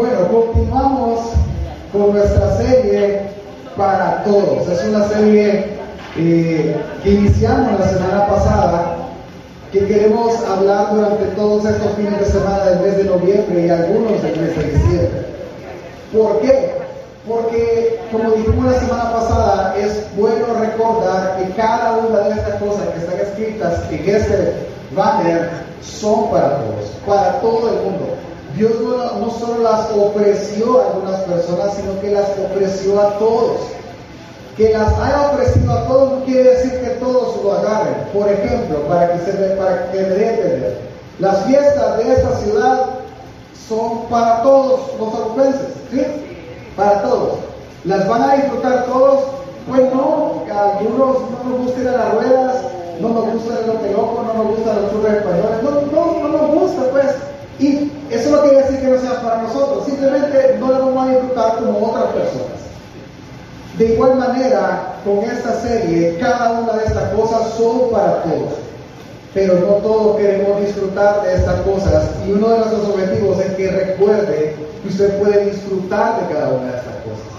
Bueno, continuamos con nuestra serie para todos. Es una serie eh, que iniciamos la semana pasada, que queremos hablar durante todos estos fines de semana del mes de noviembre y algunos del mes de diciembre. ¿Por qué? Porque, como dijimos la semana pasada, es bueno recordar que cada una de estas cosas que están escritas en este banner son para todos, para todo el mundo. Dios no, no solo las ofreció a algunas personas, sino que las ofreció a todos. Que las haya ofrecido a todos no quiere decir que todos lo agarren. Por ejemplo, para que, se, para que me entender, las fiestas de esta ciudad son para todos los arupenses, ¿sí? Para todos. ¿Las van a disfrutar todos? Pues no, a algunos no nos gusta ir a las ruedas, no nos gusta el loco, no nos gustan los churros españoles, no, no, no nos gusta pues. Y eso no quiere decir que no sea para nosotros, simplemente no lo vamos a disfrutar como otras personas. De igual manera, con esta serie, cada una de estas cosas son para todos, pero no todos queremos disfrutar de estas cosas y uno de nuestros objetivos es que recuerde que usted puede disfrutar de cada una de estas cosas.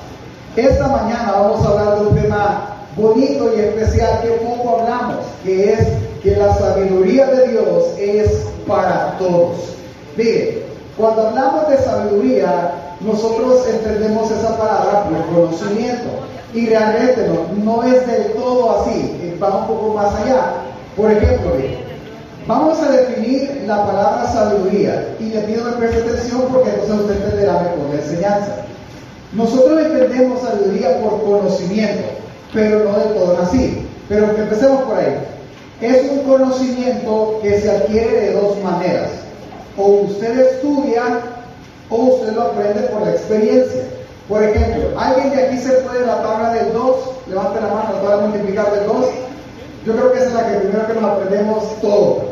Esta mañana vamos a hablar de un tema bonito y especial que poco hablamos, que es que la sabiduría de Dios es para todos. Mire, cuando hablamos de sabiduría, nosotros entendemos esa palabra por conocimiento. Y realmente no, no es del todo así, eh, va un poco más allá. Por ejemplo, vamos a definir la palabra sabiduría y le pido que preste atención porque entonces usted entenderá mejor la enseñanza. Nosotros entendemos sabiduría por conocimiento, pero no del todo así. Pero empecemos por ahí. Es un conocimiento que se adquiere de dos maneras o usted estudia o usted lo aprende por la experiencia. Por ejemplo, ¿alguien de aquí se puede la tabla del 2? Levante la mano, ¿nos va a multiplicar del 2? Yo creo que esa es la que primero que nos aprendemos todo.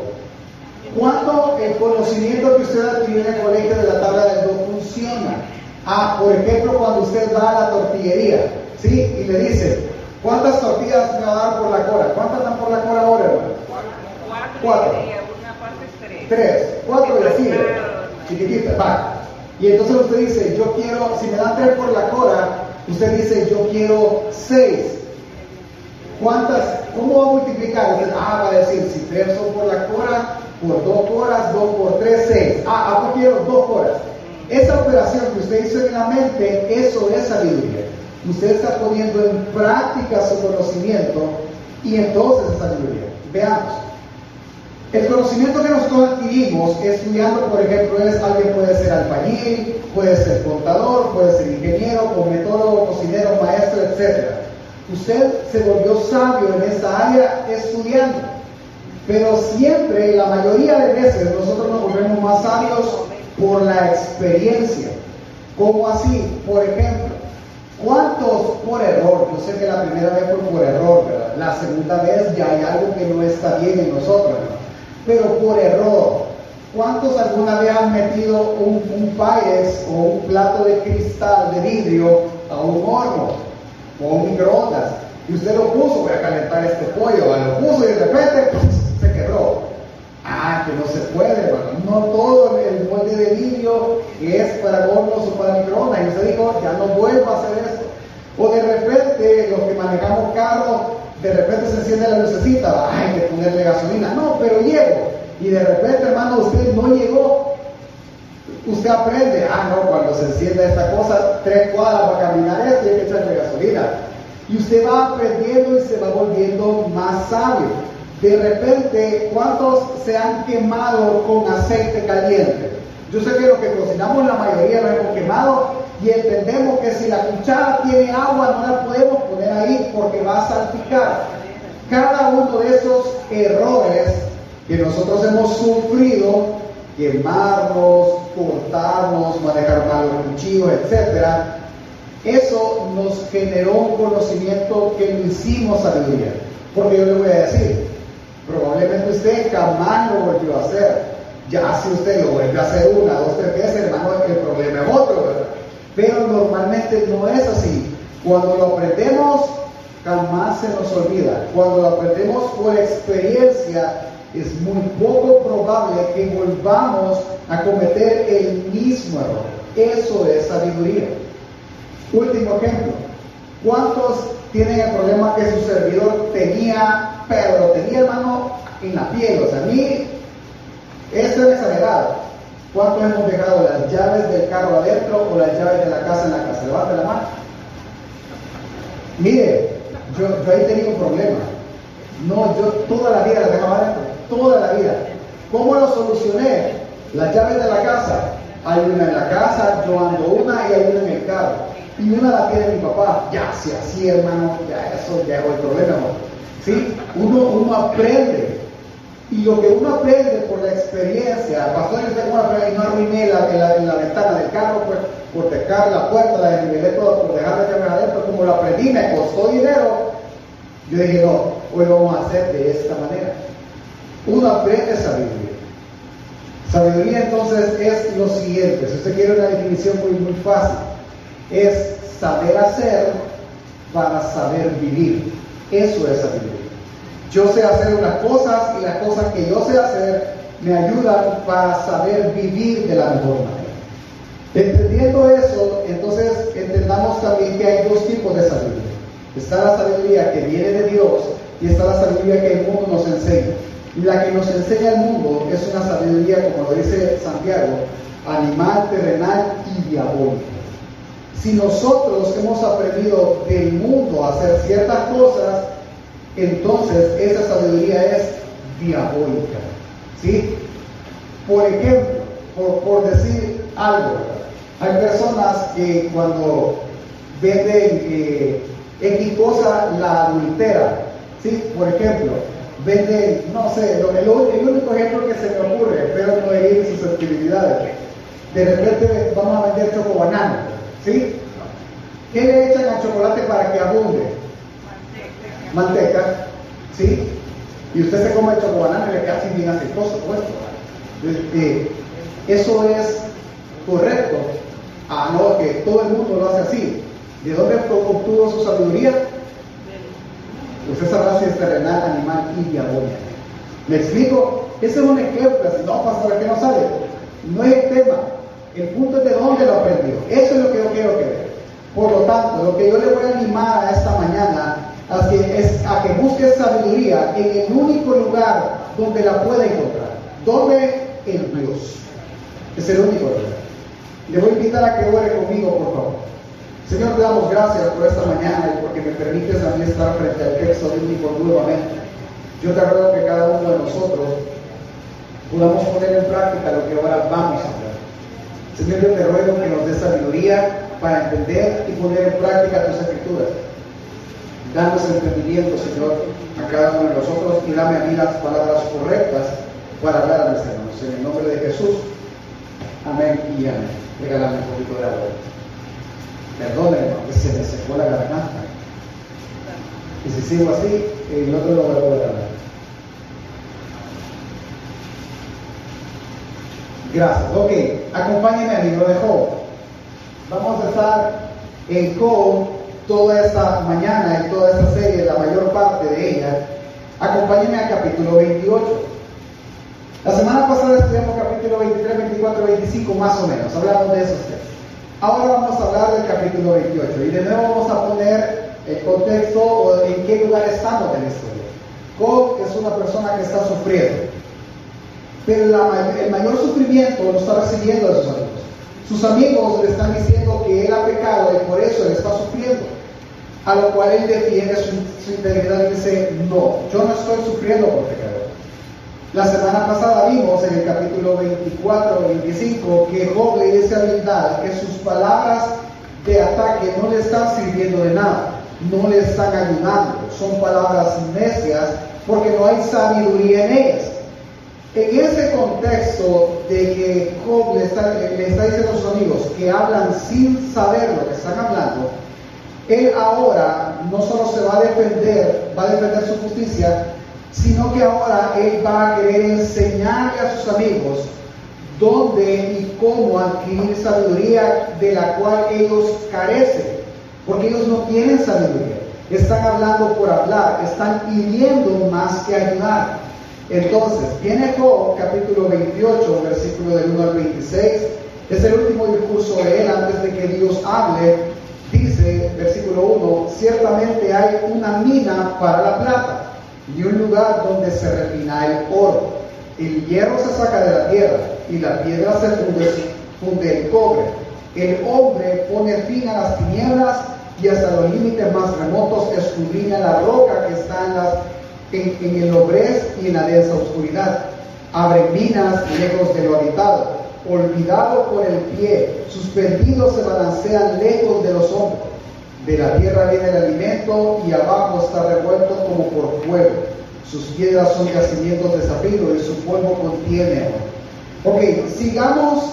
¿Cuándo el conocimiento que usted adquiere en el colegio de la tabla del 2 funciona? Ah, por ejemplo, cuando usted va a la tortillería, ¿sí? Y le dice, ¿cuántas tortillas me va a dar por la cora? ¿Cuántas dan por la cora ahora, hermano? Cuatro. Tres, cuatro y así, chiquitita, va. Y entonces usted dice, yo quiero, si me dan tres por la cora, usted dice, yo quiero seis. ¿Cuántas? ¿Cómo va a multiplicar? Usted, ah, va a decir, si tres son por la cora, por dos horas, dos por tres, seis. Ah, ahora quiero dos horas. Esa operación que usted hizo en la mente, eso es sabiduría. Usted está poniendo en práctica su conocimiento y entonces es sabiduría. Veamos. El conocimiento que nosotros adquirimos estudiando, por ejemplo, es alguien puede ser albañil, puede ser contador, puede ser ingeniero, cometólogo, cocinero, maestro, etc. Usted se volvió sabio en esta área estudiando, pero siempre, la mayoría de veces, nosotros nos volvemos más sabios por la experiencia. ¿Cómo así? Por ejemplo, ¿cuántos por error? Yo sé que la primera vez fue por error, ¿verdad? La segunda vez ya hay algo que no está bien en nosotros, ¿verdad? Pero por error. ¿Cuántos alguna vez han metido un, un o un plato de cristal, de vidrio, a un horno o a un microondas? Y usted lo puso para calentar este pollo, lo puso y de repente pues, se quebró. Ah, que no se puede, hermano. No todo el molde de vidrio es para hornos o para microondas. Y usted dijo, ya no vuelvo a hacer esto. O de repente, los que manejamos carros, de repente se enciende la lucecita, hay que ponerle gasolina. No, pero llego. Y de repente, hermano, usted no llegó. Usted aprende, ah, no, cuando se encienda esta cosa, tres cuadras para caminar esto hay que echarle gasolina. Y usted va aprendiendo y se va volviendo más sabio. De repente, ¿cuántos se han quemado con aceite caliente? Yo sé que lo que cocinamos la mayoría lo hemos quemado y entendemos que si la cuchara tiene agua no la podemos ahí porque va a salpicar. Cada uno de esos errores que nosotros hemos sufrido, quemarnos, cortarnos, manejar mal los cuchillos, etc., eso nos generó un conocimiento que lo hicimos sabiduría. Porque yo le voy a decir, probablemente usted jamás lo volvió a hacer. Ya si usted lo vuelve a hacer una, dos, tres veces, el problema es otro, ¿verdad? Pero normalmente no es así. Cuando lo aprendemos, jamás se nos olvida. Cuando lo aprendemos por experiencia, es muy poco probable que volvamos a cometer el mismo error. Eso es sabiduría. Último ejemplo. ¿Cuántos tienen el problema que su servidor tenía, pero lo tenía hermano en la piel? O sea, a mí, eso es exagerado. ¿Cuántos hemos dejado las llaves del carro adentro o las llaves de la casa en la casa? Levante la mano. Mire, yo, ahí tenía un problema. No, yo toda la vida dejaba adentro, toda la vida. ¿Cómo lo solucioné? Las llaves de la casa. Hay una en la casa, yo ando una y hay una en el carro. Y una la tiene mi papá. Ya, si así, hermano, ya eso ya es el problema. ¿Sí? Uno, uno aprende. Y lo que uno aprende por la experiencia, pastor, yo tengo una y no arruiné la, la, la, ventana del carro pues, por dejar la puerta, la desnivelé todo, por dejar la llave adentro, como lo aprendí, me costó dinero. Yo dije, no, hoy lo vamos a hacer de esta manera. Uno aprende sabiduría. Sabiduría entonces es lo siguiente, si usted quiere una definición muy, muy fácil, es saber hacer para saber vivir. Eso es sabiduría. Yo sé hacer unas cosas y las cosas que yo sé hacer me ayudan para saber vivir de la mejor manera. Entendiendo eso, entonces entendamos también que hay dos tipos de sabiduría. Está la sabiduría que viene de Dios y está la sabiduría que el mundo nos enseña. La que nos enseña el mundo es una sabiduría, como lo dice Santiago, animal, terrenal y diabólica. Si nosotros hemos aprendido del mundo a hacer ciertas cosas, entonces esa sabiduría es diabólica. ¿sí? Por ejemplo, por, decir algo, hay personas que cuando venden X cosa la adultera. ¿sí? Por ejemplo, venden, no sé, el, el, único ejemplo que se me ocurre, pero no herir susceptibilidades. De repente vamos a vender chocobanano, ¿sí? ¿Qué le echan al chocolate para que abunde? Manteca. ¿sí? Y usted se come el chocobanano y le queda así bien aceitoso puesto. Eh, eso es correcto. Ah, no, que todo el mundo lo hace así. ¿De dónde obtuvo su sabiduría? Usted sabrá si es terrenal, animal y diabólico. ¿Me explico? Ese es un ejemplo, si no, pastor, que no sabe. No es el tema. El punto es de dónde lo aprendió. Eso es lo que yo quiero que vea. Por lo tanto, lo que yo le voy a animar a esta mañana es a que busque sabiduría en el único lugar donde la pueda encontrar. ¿Dónde? En Dios. Es el único lugar. Le voy a invitar a que ore conmigo, por favor. Señor, te damos gracias por esta mañana y porque me permites a mí estar frente al texto bíblico nuevamente. Yo te ruego que cada uno de nosotros podamos poner en práctica lo que ahora vamos a hablar. Señor, yo te ruego que nos dé sabiduría para entender y poner en práctica tus escrituras. Danos entendimiento, Señor, a cada uno de nosotros y dame a mí las palabras correctas para hablar a mis hermanos. En el nombre de Jesús. Amén y amén. Regálame un poquito de agua. Perdónenme, que se me secó la garganta. Y si sigo así, el otro lo vuelvo a dar. Gracias. Ok, acompáñenme al libro de Job. Vamos a estar en Job toda esta mañana, en toda esta serie, la mayor parte de ella. Acompáñenme al capítulo 28. La semana pasada estudiamos capítulo 23, 24, 25, más o menos. Hablamos de esos textos. Ahora vamos a hablar del capítulo 28 y de nuevo vamos a poner el contexto en qué lugar estamos en la historia. Job es una persona que está sufriendo, pero el mayor sufrimiento lo está recibiendo de sus amigos. Sus amigos le están diciendo que él ha pecado y por eso él está sufriendo. A lo cual él defiende su, su integridad y dice, no, yo no estoy sufriendo por pecado. La semana pasada vimos en el capítulo 24 25 que Job le dice a Bildad que sus palabras de ataque no le están sirviendo de nada, no le están ayudando, son palabras necias porque no hay sabiduría en ellas. En ese contexto de que Job le está, le está diciendo a sus amigos que hablan sin saber lo que están hablando, él ahora no solo se va a defender, va a defender su justicia, sino que ahora él va a querer enseñarle a sus amigos dónde y cómo adquirir sabiduría de la cual ellos carecen, porque ellos no tienen sabiduría. Están hablando por hablar, están pidiendo más que ayudar. Entonces, viene Job capítulo 28, versículo del 1 al 26, Es el último discurso de él antes de que Dios hable. Dice, versículo 1, ciertamente hay una mina para la plata y un lugar donde se refina el oro. El hierro se saca de la tierra y la piedra se funde, funde el cobre. El hombre pone fin a las tinieblas y hasta los límites más remotos escudriña la roca que está en, en, el obrez y en la densa oscuridad. Abre minas lejos de lo habitado olvidado por el pie, sus perdidos se balancean lejos de los hombros. De la tierra viene el alimento y abajo está revuelto como por fuego. Sus piedras son yacimientos de zafiro y su polvo contiene Ok, sigamos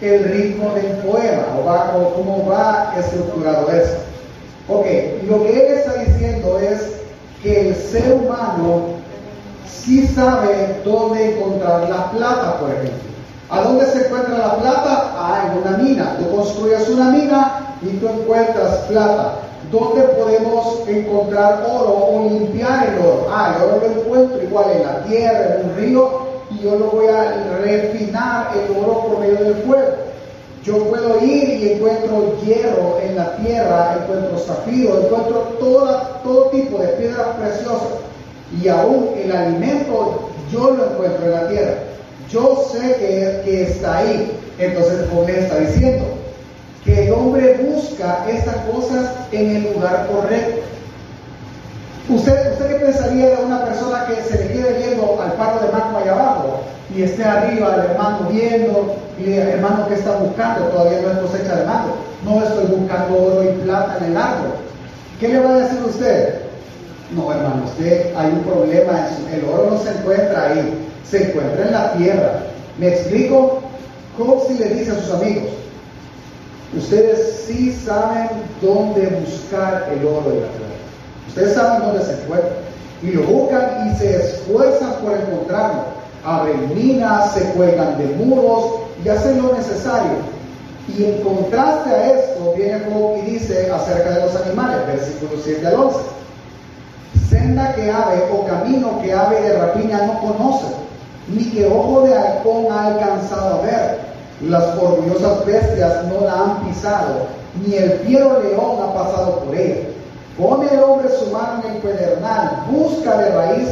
el ritmo del poema o, va, o cómo va estructurado eso. Ok, lo que él está diciendo es que el ser humano sí sabe dónde encontrar la plata, por ejemplo. ¿A dónde se encuentra la plata? Ah, en una mina. Tú construyes una mina y tú encuentras plata. ¿Dónde podemos encontrar oro o limpiar el oro? Ah, el oro lo encuentro igual en la tierra, en un río, y yo lo voy a refinar el oro por medio del fuego. Yo puedo ir y encuentro hierro en la tierra, encuentro zafiro, encuentro toda, todo tipo de piedras preciosas. Y aún el alimento yo lo encuentro en la tierra. Yo sé que, está ahí. Entonces, ¿cómo le está diciendo? Que el hombre busca estas cosas en el lugar correcto. ¿Usted, ¿Usted qué pensaría de una persona que se le quede viendo al paro de mango allá abajo y esté arriba el hermano viendo y el hermano que está buscando? Todavía no es cosecha de mango. No estoy buscando oro y plata en el árbol. ¿Qué le va a decir usted? No, hermano, usted hay un problema. El oro no se encuentra ahí se encuentra en la tierra. ¿Me explico? ¿Cómo si le dice a sus amigos? Ustedes sí saben dónde buscar el oro de la tierra. Ustedes saben dónde se encuentra. Y lo buscan y se esfuerzan por encontrarlo. Abren minas, se cuelgan de muros y hacen lo necesario. Y en contraste a esto viene Job y dice acerca de los animales, versículo 7 al 11. Senda que ave o camino que ave de rapiña no conoce ni que ojo de halcón ha alcanzado a ver. Las orgullosas bestias no la han pisado, ni el fiero león ha pasado por ella. Pone el hombre su mano en el pedernal, busca de raíz,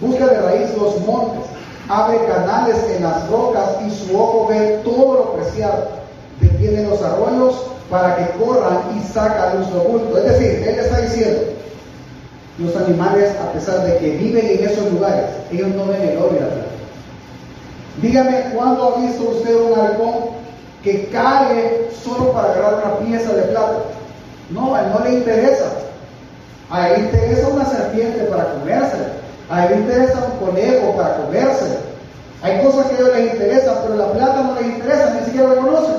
busca de raíz los montes, abre canales en las rocas y su ojo ve todo lo preciado. Detiene los arroyos para que corran y saca luz lo oculto. Es decir, él está diciendo, los animales, a pesar de que viven en esos lugares, ellos no ven el oro y la. Dígame, ¿cuándo ha visto usted un halcón que cae solo para agarrar una pieza de plata? No, a él no le interesa. A él interesa una serpiente para comerse. A él interesa un conejo para comerse. Hay cosas que a ellos les interesan, pero la plata no les interesa, ni siquiera la conocen.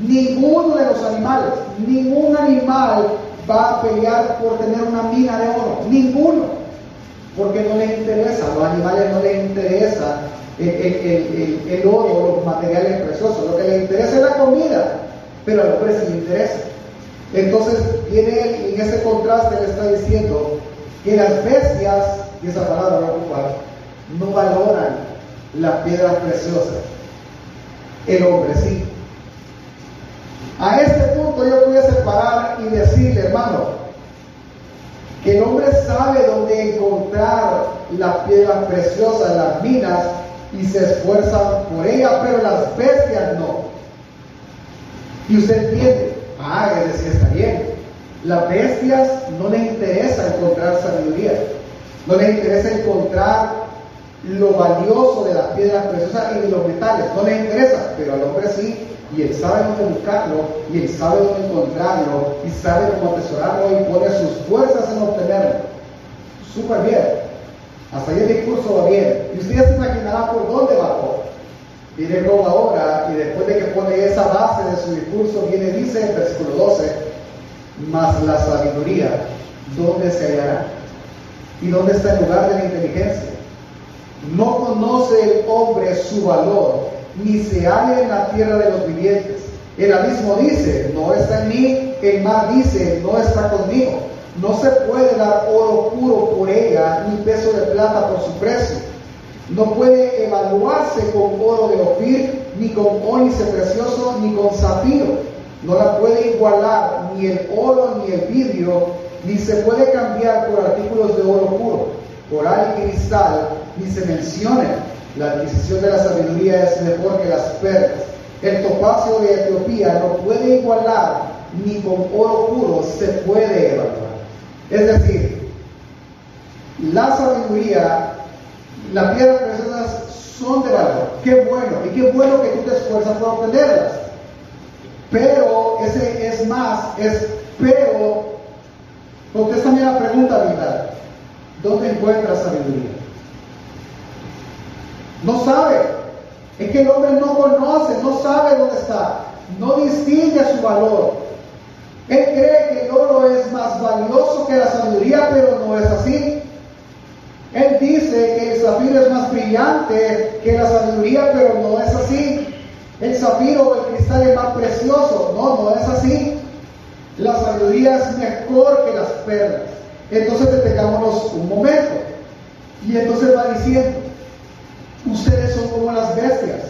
Ninguno de los animales, ningún animal va a pelear por tener una mina de oro. Ninguno. Porque no les interesa. A los animales no les interesa el, oro, los materiales preciosos. Lo que le interesa es la comida, pero al hombre se le interesa. Entonces viene en ese contraste, le está diciendo que las bestias, y esa palabra no valoran las piedras preciosas. El hombre sí. A este punto yo voy a separar y decirle, hermano, que el hombre sabe dónde encontrar las piedras preciosas, las minas, y se esfuerzan por ella, pero las bestias no. Y usted entiende, ah, es decir, está bien. Las bestias no les interesa encontrar sabiduría, no les interesa encontrar lo valioso de las piedras preciosas y de los metales, no les interesa, pero al hombre sí, y él sabe dónde buscarlo, y él sabe dónde encontrarlo, y sabe cómo atesorarlo, y pone sus fuerzas en obtenerlo. Súper bien. Hasta ahí el discurso va bien. Y usted ya se imaginará por dónde va todo. Viene Job ahora y después de que pone esa base de su discurso, viene, dice en versículo 12, más la sabiduría, ¿dónde se hallará? ¿Y dónde está el lugar de la inteligencia? No conoce el hombre su valor, ni se halla en la tierra de los vivientes. El abismo dice, no está en mí, el mar dice, no está conmigo. No se puede dar oro puro por ella, ni peso de plata por su precio. No puede evaluarse con oro de Ofir, ni con ónice precioso, ni con zafiro. No la puede igualar ni el oro ni el vidrio, ni se puede cambiar por artículos de oro puro, coral y cristal, ni se menciona. La adquisición de la sabiduría es mejor que las perlas. El topacio de Etiopía no puede igualar, ni con oro puro se puede evaluar. Es decir, la sabiduría, las piedras preciosas son de valor. Qué bueno, y qué bueno que tú te esfuerzas por obtenerlas. Pero ese es más, es pero. Contéstame la pregunta, ¿verdad? ¿Dónde encuentras sabiduría? No sabe. Es que el hombre no conoce, no sabe dónde está, no distingue su valor. Él cree que el oro es más valioso que la sabiduría, pero no es así. Él dice que el zafiro es más brillante que la sabiduría, pero no es así. El zafiro o el cristal es más precioso. No, no es así. La sabiduría es mejor que las perlas. Entonces detengámonos un momento. Y entonces va diciendo, ustedes son como las bestias,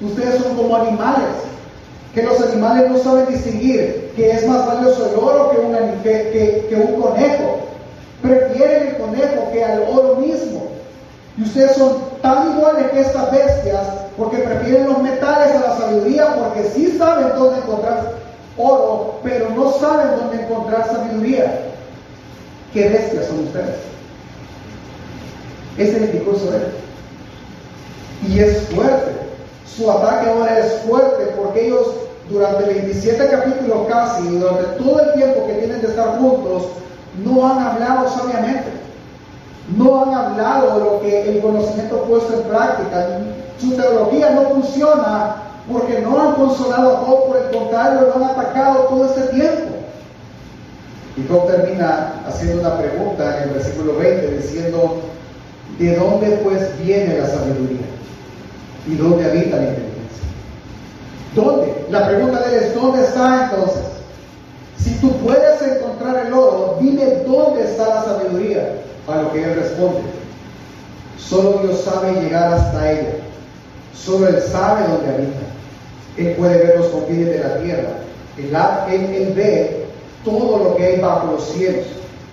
ustedes son como animales, que los animales no saben distinguir que es más valioso el oro que un, que, que un conejo. Prefieren el conejo que al oro mismo. Y ustedes son tan iguales que estas bestias porque prefieren los metales a la sabiduría porque sí saben dónde encontrar oro, pero no saben dónde encontrar sabiduría. ¿Qué bestias son ustedes? Ese es el discurso de él. Y es fuerte. Su ataque ahora es fuerte porque ellos durante 27 capítulos casi, durante todo el tiempo que tienen de estar juntos, no han hablado sabiamente. No han hablado de lo que el conocimiento puesto en práctica. Su teología no funciona porque no han consolado a Job, por el contrario, lo han atacado todo este tiempo. Y Job termina haciendo una pregunta en el versículo 20 diciendo, ¿de dónde pues viene la sabiduría? ¿Y dónde habita la inteligencia? ¿Dónde? La pregunta de él es, ¿dónde está entonces? Si tú puedes encontrar el oro, dime dónde está la sabiduría. A lo que él responde, solo Dios sabe llegar hasta ella. Solo Él sabe dónde habita. Él puede ver los confines de la tierra. Él, él, ve todo lo que hay bajo los cielos.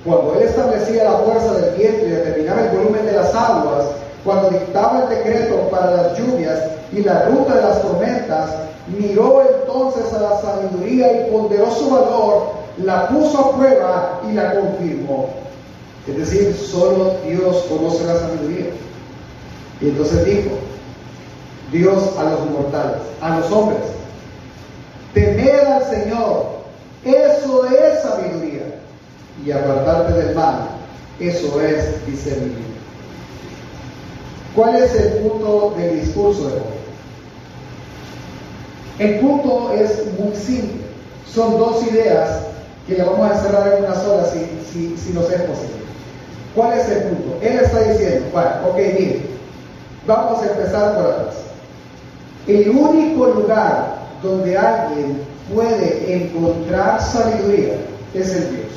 Cuando Él establecía la fuerza del viento y determinaba el volumen de las aguas, cuando dictaba el decreto para las lluvias y la ruta de las tormentas, miró entonces a la sabiduría y ponderó su valor, la puso a prueba y la confirmó. Es decir, solo Dios conoce la sabiduría. Y entonces dijo, Dios a los mortales, a los hombres, temed al Señor, eso es sabiduría. Y apartarte del mal, eso es discernimiento. ¿Cuál es el punto del discurso de hoy? El punto es muy simple. Son dos ideas que le vamos a encerrar en una sola si, si, si nos es posible. ¿Cuál es el punto? Él está diciendo, bueno, ok, mire, vamos a empezar por atrás. El único lugar donde alguien puede encontrar sabiduría es el Dios.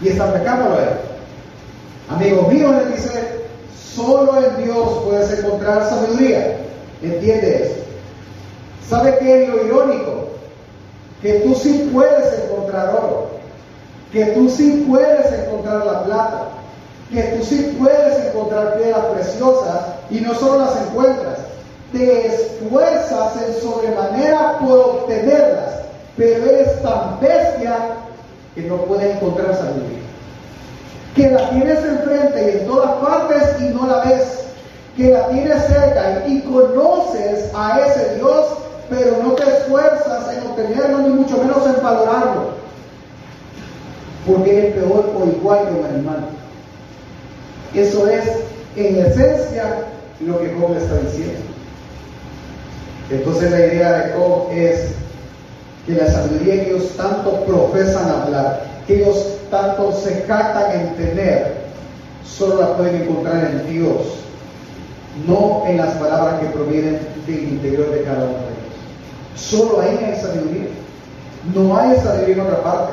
Y establezcámoslo a él. Amigos míos, le dice, Solo en Dios puedes encontrar sabiduría. ¿Entiende eso? ¿Sabe qué es lo irónico? Que tú sí puedes encontrar oro, que tú sí puedes encontrar la plata, que tú sí puedes encontrar piedras preciosas y no solo las encuentras, te esfuerzas en sobremanera por obtenerlas, pero eres tan bestia que no puedes encontrar sabiduría. Que la tienes enfrente y en todas partes y no la ves, que la tienes cerca y, conoces a ese Dios, pero no te esfuerzas en obtenerlo ni mucho menos en valorarlo, porque es peor o igual que un animal. Eso es en esencia lo que Job está diciendo. Entonces la idea de Job es que la sabiduría que ellos tanto profesan hablar, que ellos tanto se jactan en tener, solo la pueden encontrar en Dios, no en las palabras que provienen del interior de cada uno. Solo ahí hay sabiduría. No hay sabiduría en otra parte.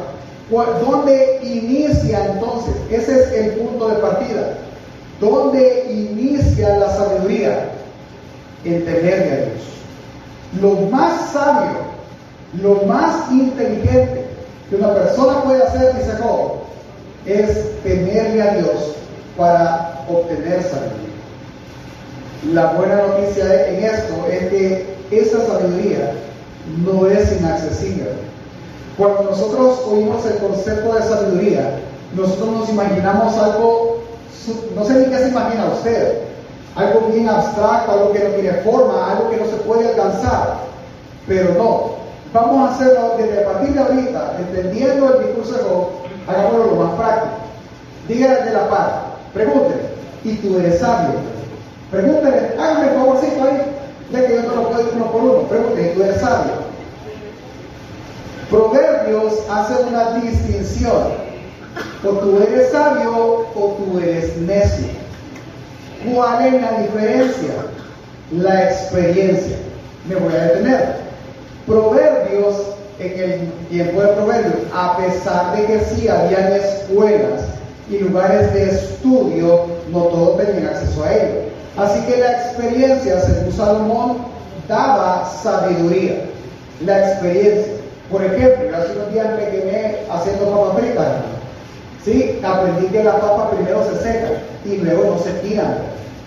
¿Dónde inicia entonces? Ese es el punto de partida. ¿Dónde inicia la sabiduría? En temerle a Dios. Lo más sabio, lo más inteligente que una persona puede hacer, dice Job, es temerle a Dios para obtener sabiduría. La buena noticia en esto es que esa sabiduría no es inaccesible. Cuando nosotros oímos el concepto de sabiduría, nosotros nos imaginamos algo, no sé ni qué se imagina usted, algo bien abstracto, algo que no tiene forma, algo que no se puede alcanzar. Pero no, vamos a hacerlo desde a partir de ahorita, entendiendo el discurso de hagámoslo lo más práctico. Dígale de la paz, pregúntele, ¿y tú eres sabio? Pregúntele, hágame favorcito ahí, ya que yo no lo puedo ir uno por uno, pregúntele, ¿y tú eres sabio? Proverbios hace una distinción. O tú eres sabio o tú eres necio. ¿Cuál es la diferencia? La experiencia. Me voy a detener. Proverbios, en el tiempo de Proverbios, a pesar de que sí habían escuelas y lugares de estudio, no todos tenían acceso a ello. Así que la experiencia, según Salomón, daba sabiduría. La experiencia. Por ejemplo, hace unos días me quemé haciendo papas fritas. ¿Sí? Aprendí que la papa primero se seca y luego no se tiran,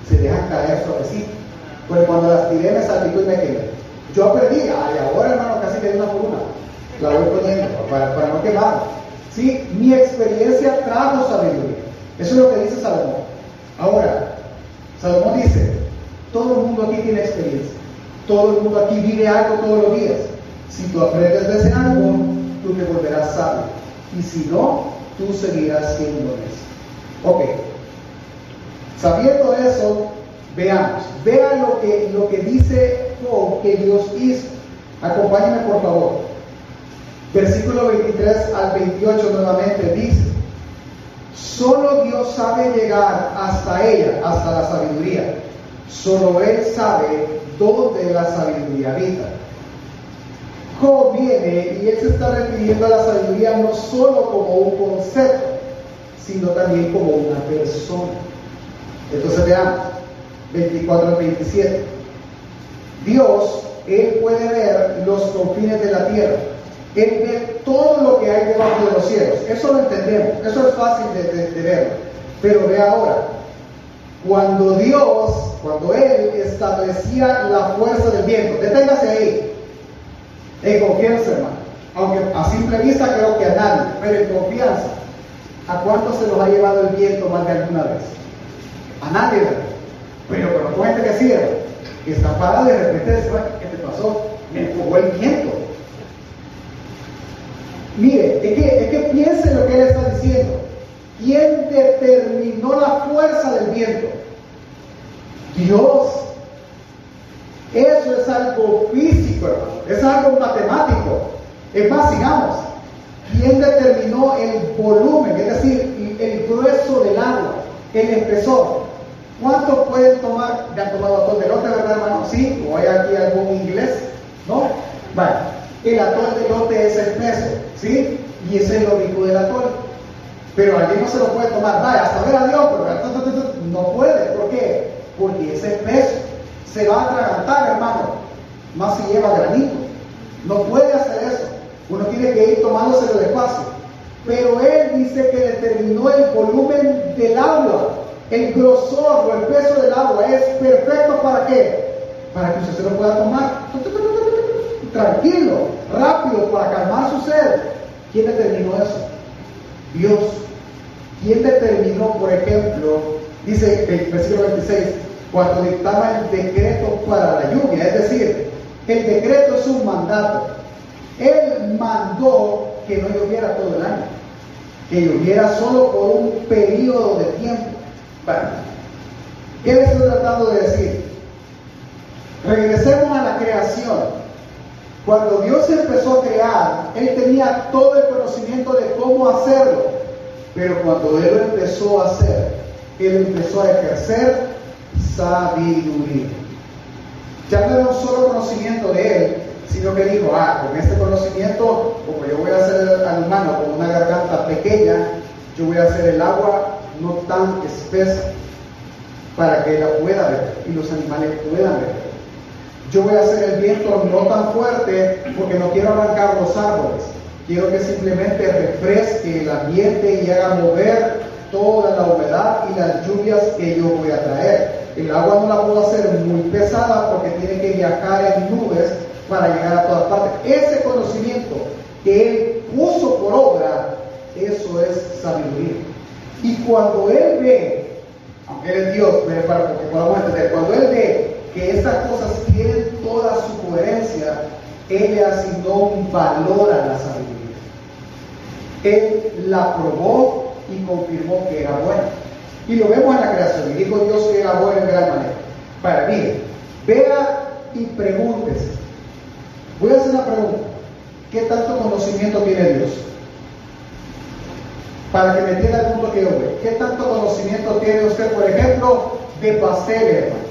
se dejan caer suavecito. Pues cuando las tiré me saltó y me quemé. Yo aprendí, y ahora hermano casi que una por una. La voy poniendo para, para no quemar. ¿Sí? Mi experiencia trajo sabiduría. Eso es lo que dice Salomón. Ahora, Salomón dice, todo el mundo aquí tiene experiencia. Todo el mundo aquí vive algo todos los días. Si tú aprendes de ese algo, tú te volverás sabio. Y si no, tú seguirás siendo eso. Ok. Sabiendo eso, veamos. Vea lo que, lo que dice que Dios hizo. Acompáñame por favor. Versículo 23 al 28 nuevamente dice, solo Dios sabe llegar hasta ella, hasta la sabiduría. Solo Él sabe dónde la sabiduría habita. Job viene y él se está refiriendo a la sabiduría no solo como un concepto, sino también como una persona. Entonces veamos, 24 al 27. Dios, Él puede ver los confines de la tierra. Él ve todo lo que hay debajo de los cielos. Eso lo entendemos, eso es fácil de, de ver. Pero ve ahora, cuando Dios, cuando Él establecía la fuerza del viento, deténgase ahí, en confianza, hermano. Aunque a simple vista creo que a nadie, pero en confianza. ¿A cuánto se los ha llevado el viento más de alguna vez? A nadie, ¿verdad? Pero, pero cuente que sí, Que está parado y de repente ¿qué te pasó? Me empujó el viento. Mire, es que, es que piense lo que él está diciendo. ¿Quién determinó la fuerza del viento? Dios. Eso es algo físico, hermano. Es algo matemático. Es más, sigamos. ¿Quién determinó el volumen, es decir, el grueso del agua, el espesor? ¿Cuánto pueden tomar? ¿Ya han tomado atol de verdad, hermano? Sí, o hay aquí algún inglés, ¿no? Vale, el atol de lote es el peso, ¿sí? Y ese es lo rico del atol. Pero alguien no se lo puede tomar, vaya, hasta ver a Dios, pero no puede, ¿por qué? Porque ese peso se va a atragantar, hermano, más si lleva granito. No puede hacer eso. Uno tiene que ir tomándoselo despacio. Pero él dice que determinó el volumen del agua, el grosor o el peso del agua. Es perfecto para qué? Para que usted se lo pueda tomar tranquilo, rápido, para calmar su sed. ¿Quién determinó eso? Dios. ¿Quién determinó, por ejemplo, dice el versículo 26, cuando dictaba el decreto para la lluvia? Es decir, el decreto es un mandato. Él mandó que no lloviera todo el año, que lloviera solo por un periodo de tiempo. ¿Qué le estoy tratando de decir? Regresemos a la creación. Cuando Dios empezó a crear, Él tenía todo el conocimiento de cómo hacerlo. Pero cuando Él lo empezó a hacer, Él empezó a ejercer sabiduría. Ya no era un solo conocimiento de Él, sino que dijo, ah, con este conocimiento, como yo voy a hacer al humano con una garganta pequeña, yo voy a hacer el agua no tan espesa para que ella pueda ver y los animales puedan ver. Yo voy a hacer el viento no tan fuerte porque no quiero arrancar los árboles. Quiero que simplemente refresque el ambiente y haga mover toda la humedad y las lluvias que yo voy a traer. El agua no la puedo hacer muy pesada porque tiene que viajar en nubes para llegar a todas partes. Ese conocimiento que Él puso por obra, eso es sabiduría. Y cuando Él ve, aunque Él es Dios, para que podamos entender, cuando Él ve que estas cosas tienen toda su coherencia, Él le asignó un valor a la sabiduría. Él la probó y confirmó que era buena. Y lo vemos en la creación. Y dijo Dios que era buena en gran manera. Para mí, vea y pregúntese. Voy a hacer una pregunta. ¿Qué tanto conocimiento tiene Dios? Para que me entienda el punto que yo veo. ¿Qué tanto conocimiento tiene usted, por ejemplo, de pasteles, hermano?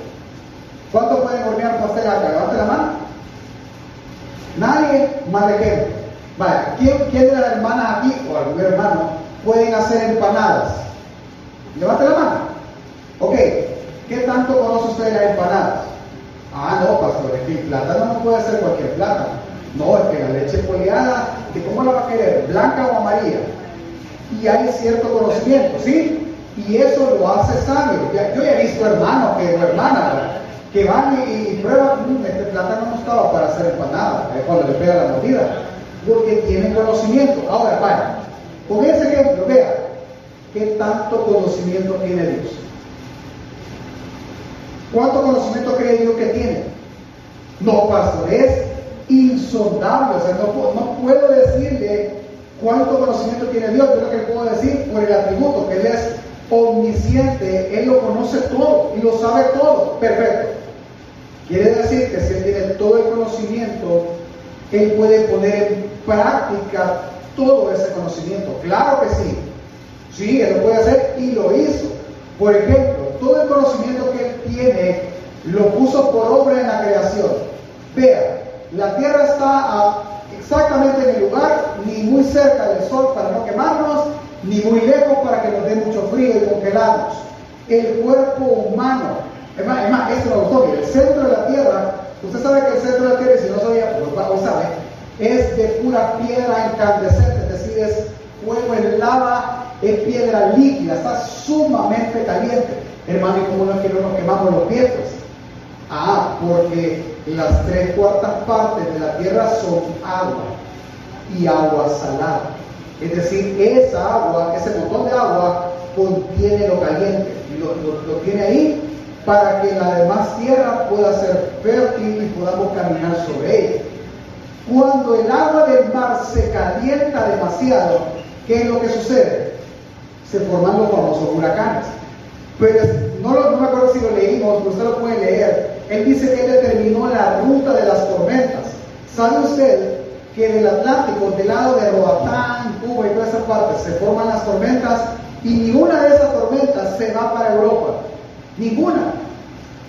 ¿Cuántos pueden hornear pastel acá? Levante la mano. Nadie, más ejemplo. Vaya, ¿quién, ¿quién de las hermanas aquí, o algún hermano, pueden hacer empanadas? Levante la mano. Ok, ¿qué tanto conoce usted de las empanadas? Ah, no, pastor, es que el plátano no puede ser cualquier plátano. No, es que la leche poliada, ¿cómo la va a querer? ¿Blanca o amarilla? Y hay cierto conocimiento, ¿sí? Y eso lo hace sabio. yo ya he visto hermanos que, hermanas que van y, prueban, mm, este plátano no estaba para hacer empanada, cuando le pega la mordida, porque tienen conocimiento. Ahora, vaya, con ese ejemplo, vea, ¿qué tanto conocimiento tiene Dios? ¿Cuánto conocimiento cree Dios que tiene? No, pastor, es no, puedo decirle cuánto conocimiento tiene Dios, pero lo que puedo decir por el atributo, que Él es omnisciente, Él lo conoce todo y lo sabe todo. Perfecto. Quiere decir que si Él tiene todo el conocimiento, Él puede poner en práctica todo ese conocimiento. Claro que sí. Sí, Él lo puede hacer y lo hizo. Por ejemplo, todo el conocimiento que Él tiene lo puso por obra en la creación. Vea, la tierra está exactamente en el lugar, ni muy cerca del sol para no quemarnos, ni muy lejos para que nos dé mucho frío y congelarnos. El cuerpo humano, es más, es más, eso me gustó, el centro de la tierra, usted sabe que el centro de la tierra, si no sabía, pues sabe, es de pura piedra incandescente, es decir, es fuego en lava, es piedra líquida, está sumamente caliente. Hermano, ¿y cómo no es que no nos quemamos los pies? Ah, porque las tres cuartas partes de la tierra son agua y agua salada. Es decir, esa agua, ese montón de agua contiene lo caliente y lo, lo tiene ahí para que la demás tierra pueda ser fértil y podamos caminar sobre ella. Cuando el agua del mar se calienta demasiado, ¿qué es lo que sucede? Se forman los famosos huracanes. Pero no, me acuerdo si lo leímos, pero usted lo puede leer. Él dice que él determinó la ruta de las tormentas. ¿Sabe usted que del Atlántico, del lado de Roatán, Cuba y toda esa parte, se forman las tormentas y ninguna de esas tormentas se va para Europa? Ninguna.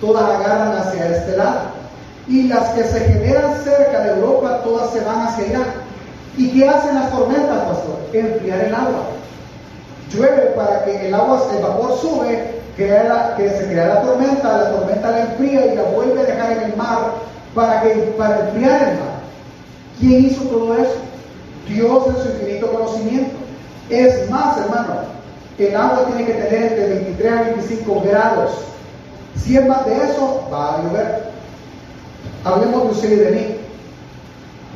Todas agarran hacia este lado. Y las que se generan cerca de Europa, todas se van hacia allá. ¿Y qué hacen las tormentas, pastor? Enfriar el agua. Llueve para que el agua, el vapor sube, que se crea la tormenta, la tormenta la enfría y la vuelve a dejar en el mar para, que, para enfriar el mar. ¿Quién hizo todo eso? Dios en su infinito conocimiento. Es más, hermano, el agua tiene que tener entre 23 a 25 grados. Si es más de eso, va a llover. Hablemos de usted y de mí.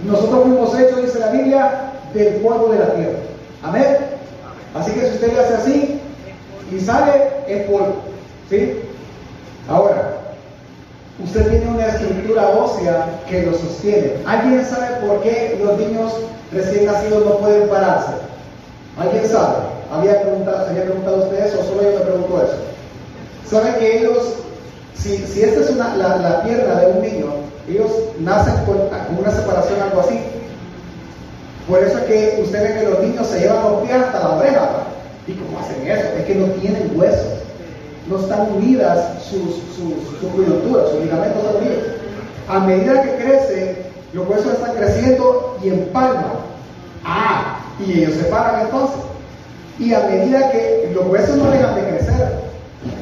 Nosotros fuimos hechos, dice la Biblia, del polvo de la tierra. Amén. Así que si usted le hace así y sale, es polvo. ¿Sí? Ahora, usted tiene una estructura ósea que lo sostiene. ¿Alguien sabe por qué los niños recién nacidos no pueden pararse? ¿Alguien sabe? ¿Había preguntado, ¿Había preguntado usted eso o solo yo me pregunto eso? ¿Sabe que ellos, si, si esta es una, la, la, pierna de un niño, ellos nacen con, una separación, algo así? Por eso es que usted ve que los niños se llevan los pies hasta la oreja. ¿Y cómo hacen eso? Es que no tienen huesos. No están unidas sus, sus, sus coyunturas, sus ligamentos están unidos. A medida que crece, los huesos están creciendo y empalman. Ah, y ellos se paran entonces. Y a medida que los huesos no dejan de crecer,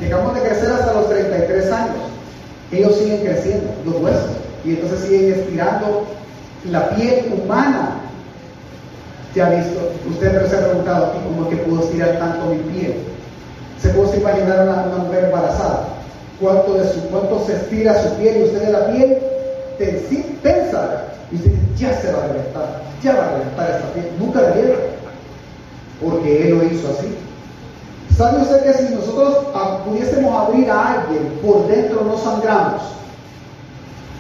dejamos de crecer hasta los 33 años, ellos siguen creciendo, los huesos. y entonces siguen estirando la piel humana. Ya visto, usted se ha preguntado aquí cómo es que puedo estirar tanto mi piel. Se puede imaginar a una, mujer embarazada, cuánto, de su, cuánto se estira su piel y usted de la piel tensa y usted dice, ya se va a reventar, ya va a reventar esta piel, nunca debiera, porque él lo hizo así. ¿Sabe usted que si nosotros pudiésemos abrir a alguien por dentro no sangramos?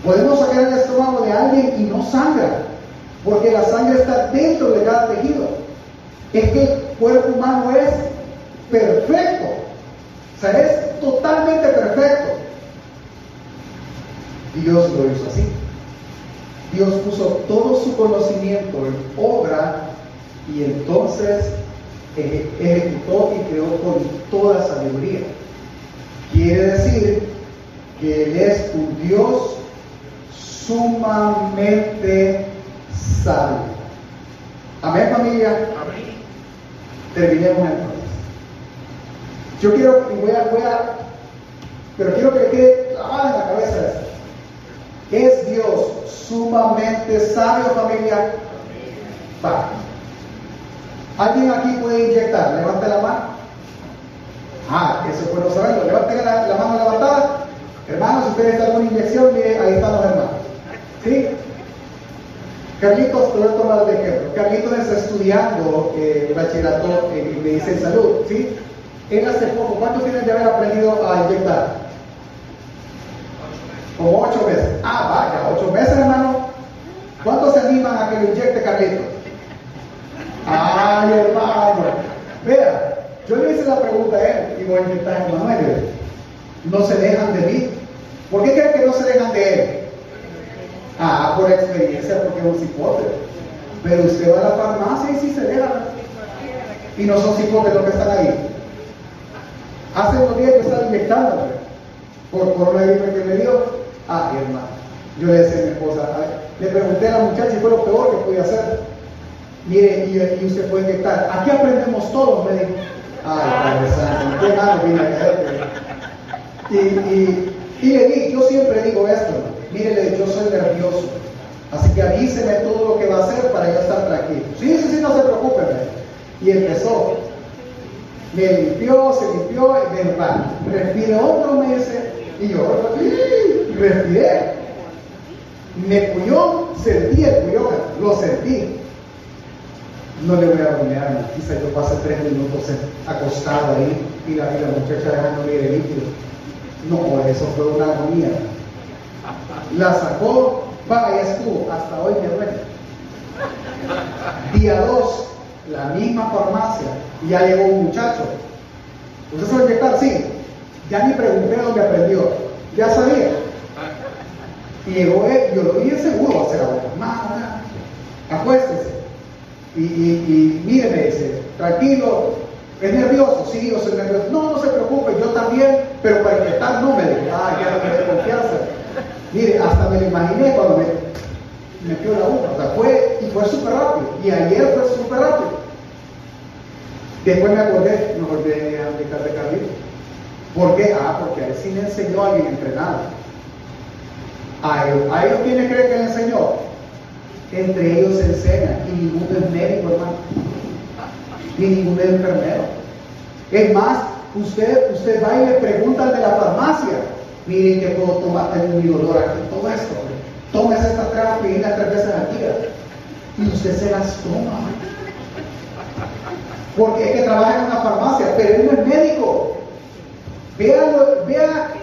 Podemos sacar el estómago de alguien y no sangra, porque la sangre está dentro de cada tejido. Es que el cuerpo humano es perfecto, o sea, es totalmente perfecto. Dios lo hizo así. Dios puso todo su conocimiento en obra y entonces ejecutó y creó con toda sabiduría. Quiere decir que Él es un Dios sumamente sabio. Amén familia. Amén. Terminemos entonces. Yo quiero, y voy a, voy a, pero quiero que quede clavada en la cabeza esto. Es Dios sumamente sabio familia. Va. ¿Alguien aquí puede inyectar? Levante la mano. Ah, eso es bueno saberlo. Levanten la, la mano levantada. Hermanos, si ustedes alguna inyección, mire, ahí están los hermanos. ¿Sí? Carlitos, te voy a tomar de ejemplo. Carlitos está estudiando eh, bachillerato en medicina y salud. ¿Sí? Él hace poco, ¿cuántos tienen de haber aprendido a inyectar? Como ocho meses. Ah, vaya, ocho meses, hermano. ¿Cuántos se animan a que lo inyecte Carlitos? Ay, hermano. Vea, yo le hice la pregunta a él y voy a a Manuel. No se dejan de mí. ¿Por qué creen que no se dejan de él? Ah, por experiencia, porque es un cipote. Pero usted va a la farmacia y sí se deja. Y no son cipotes los que están ahí. Hace unos días yo estaba inyectando por coronavirus que me dio. Ah, hermano. Yo le decía a mi esposa, le pregunté a la muchacha y fue lo peor que podía hacer. Mire, y, usted puede inyectar. Aquí aprendemos todos, me dijo. Ay, qué malo viene a. Y, y, y le di, yo siempre digo esto, mire, yo soy nervioso, así que avíseme todo lo que va a hacer para yo estar tranquilo. Sí, sí, sí, no se preocupe. Y empezó. Me limpió, se limpió, y me va, respire otro mes, y yo respiré. Me cuyó, sentí el cuyó, lo sentí. No le voy a bromear, quizá yo pase tres minutos acostado ahí y la, y la muchacha dejándole el líquido. No, eso fue una agonía. La sacó, va y estuvo, hasta hoy me duele. Día 2, la misma farmacia, y ya llegó un muchacho. ¿Usted sabe inyectar? Sí. Ya ni pregunté dónde aprendió, ya sabía. Y llegó él, yo lo vi seguro, hacer ahora. Mamá, acuéstese. Y, y, y mire, me dice, tranquilo, ¿Es nervioso? Sí, yo soy nervioso. No, no se preocupe, yo también, pero para inyectar no me dijo, ah, ya no me confianza. Mire, hasta me lo imaginé cuando me metió la uva. O sea, fue, y fue súper rápido. Y ayer fue súper rápido. Después me acordé, me acordé de aplicar de Carlito. ¿Por qué? Ah, porque a él sí le enseñó a alguien entrenado. A ellos, a ellos ¿quiénes creen que le enseñó? Entre ellos se enseña y ninguno es médico, hermano ni ningún enfermero. Es más, usted, usted va y le pregunta al de la farmacia, miren que puedo tomar, tengo mi dolor aquí, todo esto, tómese estas tres aspirinas tres veces al día. Y usted se las toma. Porque es que trabaja en una farmacia, pero él no es médico. Vea, vea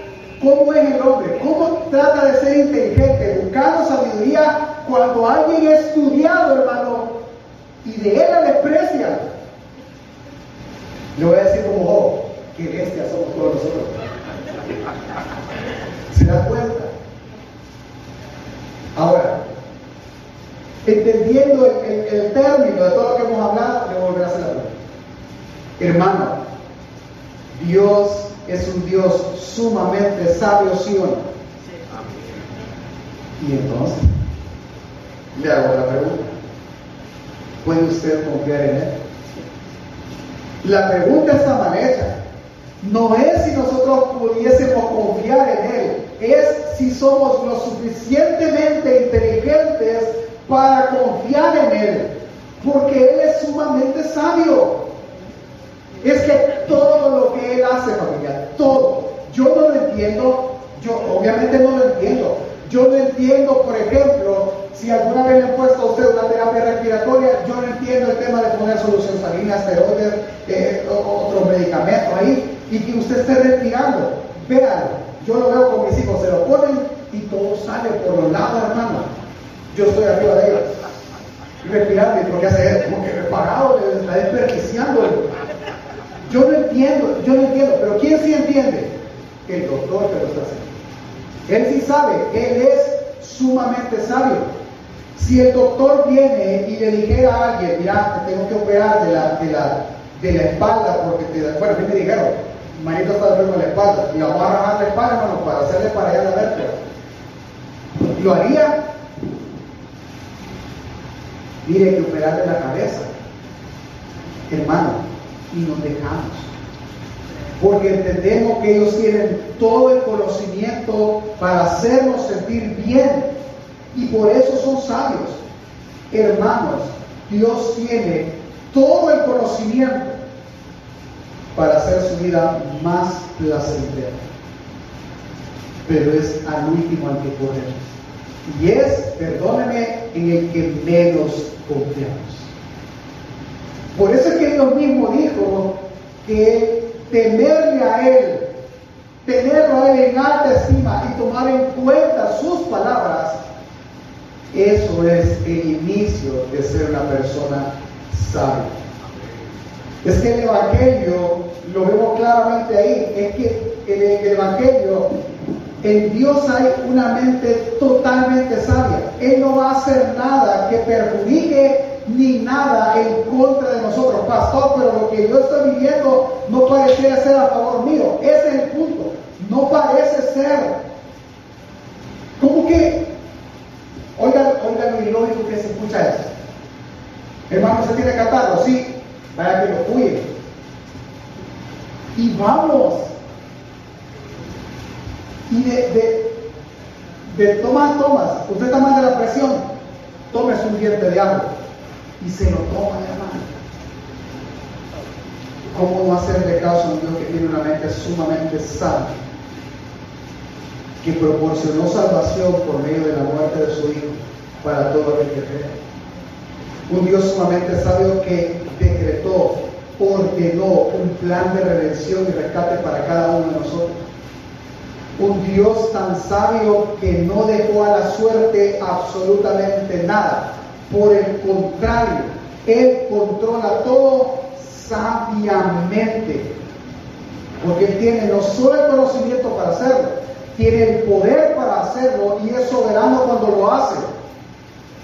cómo es el hombre, cómo trata de ser inteligente, buscando sabiduría cuando alguien ha estudiado, hermano, y de él la desprecia. Le voy a decir como Job, que bestias somos todos nosotros. ¿Se da cuenta? Ahora, entendiendo el, término de todo lo que hemos hablado, le volveré a hacer la. Hermano, Dios es un Dios sumamente sabio, ¿sí o no? Y entonces, le hago la pregunta. ¿Puede usted confiar en Él? La pregunta está mal hecha. No es si nosotros pudiésemos confiar en Él, es si somos lo suficientemente inteligentes para confiar en Él, porque Él es sumamente sabio. Es que todo lo que Él hace, familia, todo, yo no lo entiendo, yo obviamente no lo entiendo. Yo no entiendo, por ejemplo, si alguna vez le han puesto a usted una terapia respiratoria, yo no entiendo el tema de poner solución salina, esteroides, eh, otro medicamento ahí, y que usted esté respirando. Vean, yo lo veo con mis hijos, se lo ponen y todo sale por los lados, hermano. Yo estoy arriba de ellos. Respirando, y porque hace como que repagado, está desperdiciando. Yo no entiendo, yo no entiendo, pero ¿quién sí entiende? El doctor que lo está haciendo. Él sí sabe, él es sumamente sabio. Si el doctor viene y le dijera a alguien, mira, te tengo que operar de la, de la, de la espalda porque te da, bueno, a mí me dijeron, manito está enfermo de la espalda, y la voy a rajar la espalda, hermano, para hacerle para allá la vértebra. ¿Lo haría? Mire que operar de la cabeza, hermano, y nos dejamos porque entendemos que ellos tienen todo el conocimiento para hacernos sentir bien y por eso son sabios. Hermanos, Dios tiene todo el conocimiento para hacer su vida más placentera. Pero es al último al que podemos. Y es, perdóneme, en el que menos confiamos. Por eso es que Dios mismo dijo que temerle a Él, tenerlo a Él en alta estima y tomar en cuenta sus palabras, eso es el inicio de ser una persona sabia. Es que el Evangelio, lo vemos claramente ahí, es que en el Evangelio, en Dios hay una mente totalmente sabia. Él no va a hacer nada que perjudique ni nada en contra de nosotros, pastor, pero lo que yo estoy viviendo no parece ser a favor mío. Ese es el punto. No parece ser. ¿Cómo que? Oigan, oigan lo ilógico que se escucha eso. Hermano, ¿se tiene que atarlo? Sí. Vaya que lo cuide. Y vamos. Y de, de, de tomas, tomas. Usted está mal de la presión. Tómese un diente de agua y se lo toma, hermano. ¿Cómo no hacerle caso a un Dios que tiene una mente sumamente sabia? Que proporcionó salvación por medio de la muerte de su Hijo para todo el que cree. Un Dios sumamente sabio que decretó, ordenó un plan de redención y rescate para cada uno de nosotros. Un Dios tan sabio que no dejó a la suerte absolutamente nada por el contrario, Él controla todo sabiamente. Porque Él tiene no solo el conocimiento para hacerlo, tiene el poder para hacerlo y es soberano cuando lo hace.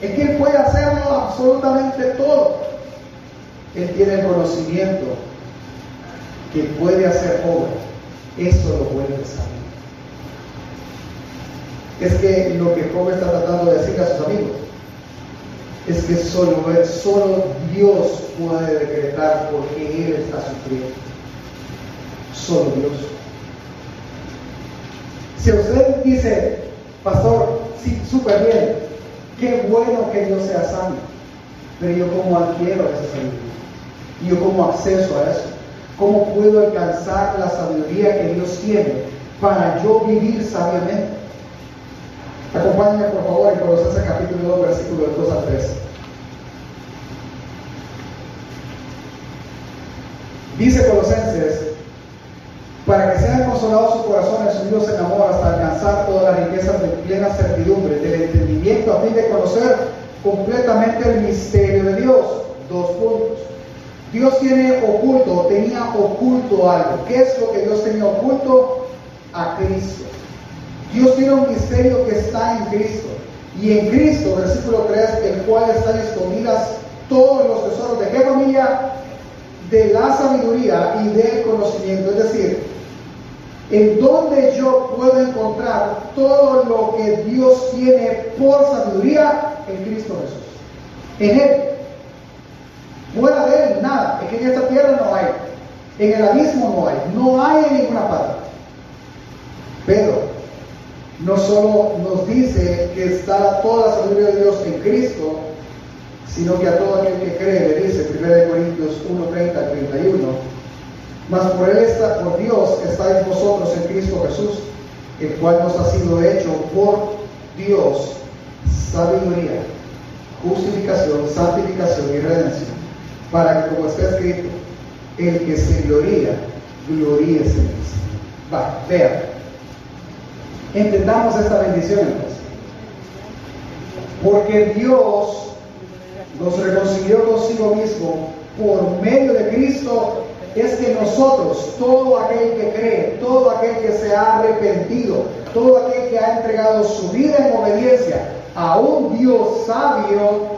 Es que Él puede hacerlo absolutamente todo. Él tiene el conocimiento que puede hacer obra. Eso lo puede saber. Es que lo que Job está tratando de decir a sus amigos, es que solo, solo Dios puede decretar porque Él está sufriendo. Solo Dios. Si usted dice, pastor, sí, súper bien, qué bueno que Dios sea santo, pero yo cómo adquiero esa sabiduría, yo cómo acceso a eso, cómo puedo alcanzar la sabiduría que Dios tiene para yo vivir sabiamente. Acompáñame por favor en Colosenses capítulo 2, versículo 2 a 3. Dice Colosenses, para que sean consolados sus corazones unidos en amor hasta alcanzar todas las riquezas de plena certidumbre, del entendimiento a fin de conocer completamente el misterio de Dios. Dos puntos. Dios tiene oculto, tenía oculto algo. ¿Qué es lo que Dios tenía oculto? A Cristo. Dios tiene un misterio que está en Cristo. Y en Cristo, versículo 3, el cual están escondidas todos los tesoros de qué familia? De la sabiduría y del conocimiento. Es decir, en donde yo puedo encontrar todo lo que Dios tiene por sabiduría en Cristo Jesús. En Él. Fuera de Él, nada. Es que en esta tierra no hay. En el abismo no hay. No hay en ninguna parte. Pero no solo nos dice que está toda la sabiduría de Dios en Cristo, sino que a todo aquel que cree, le dice 1 Corintios 1, 30 al 31, mas por él está, por Dios estáis vosotros en Cristo Jesús, el cual nos ha sido hecho por Dios sabiduría, justificación, santificación y redención, para que como está escrito, el que se gloría, gloríese en. Va, vean. Entendamos esta bendición entonces. Porque Dios nos reconcilió consigo mismo por medio de Cristo es que nosotros, todo aquel que cree, todo aquel que se ha arrepentido, todo aquel que ha entregado su vida en obediencia a un Dios sabio,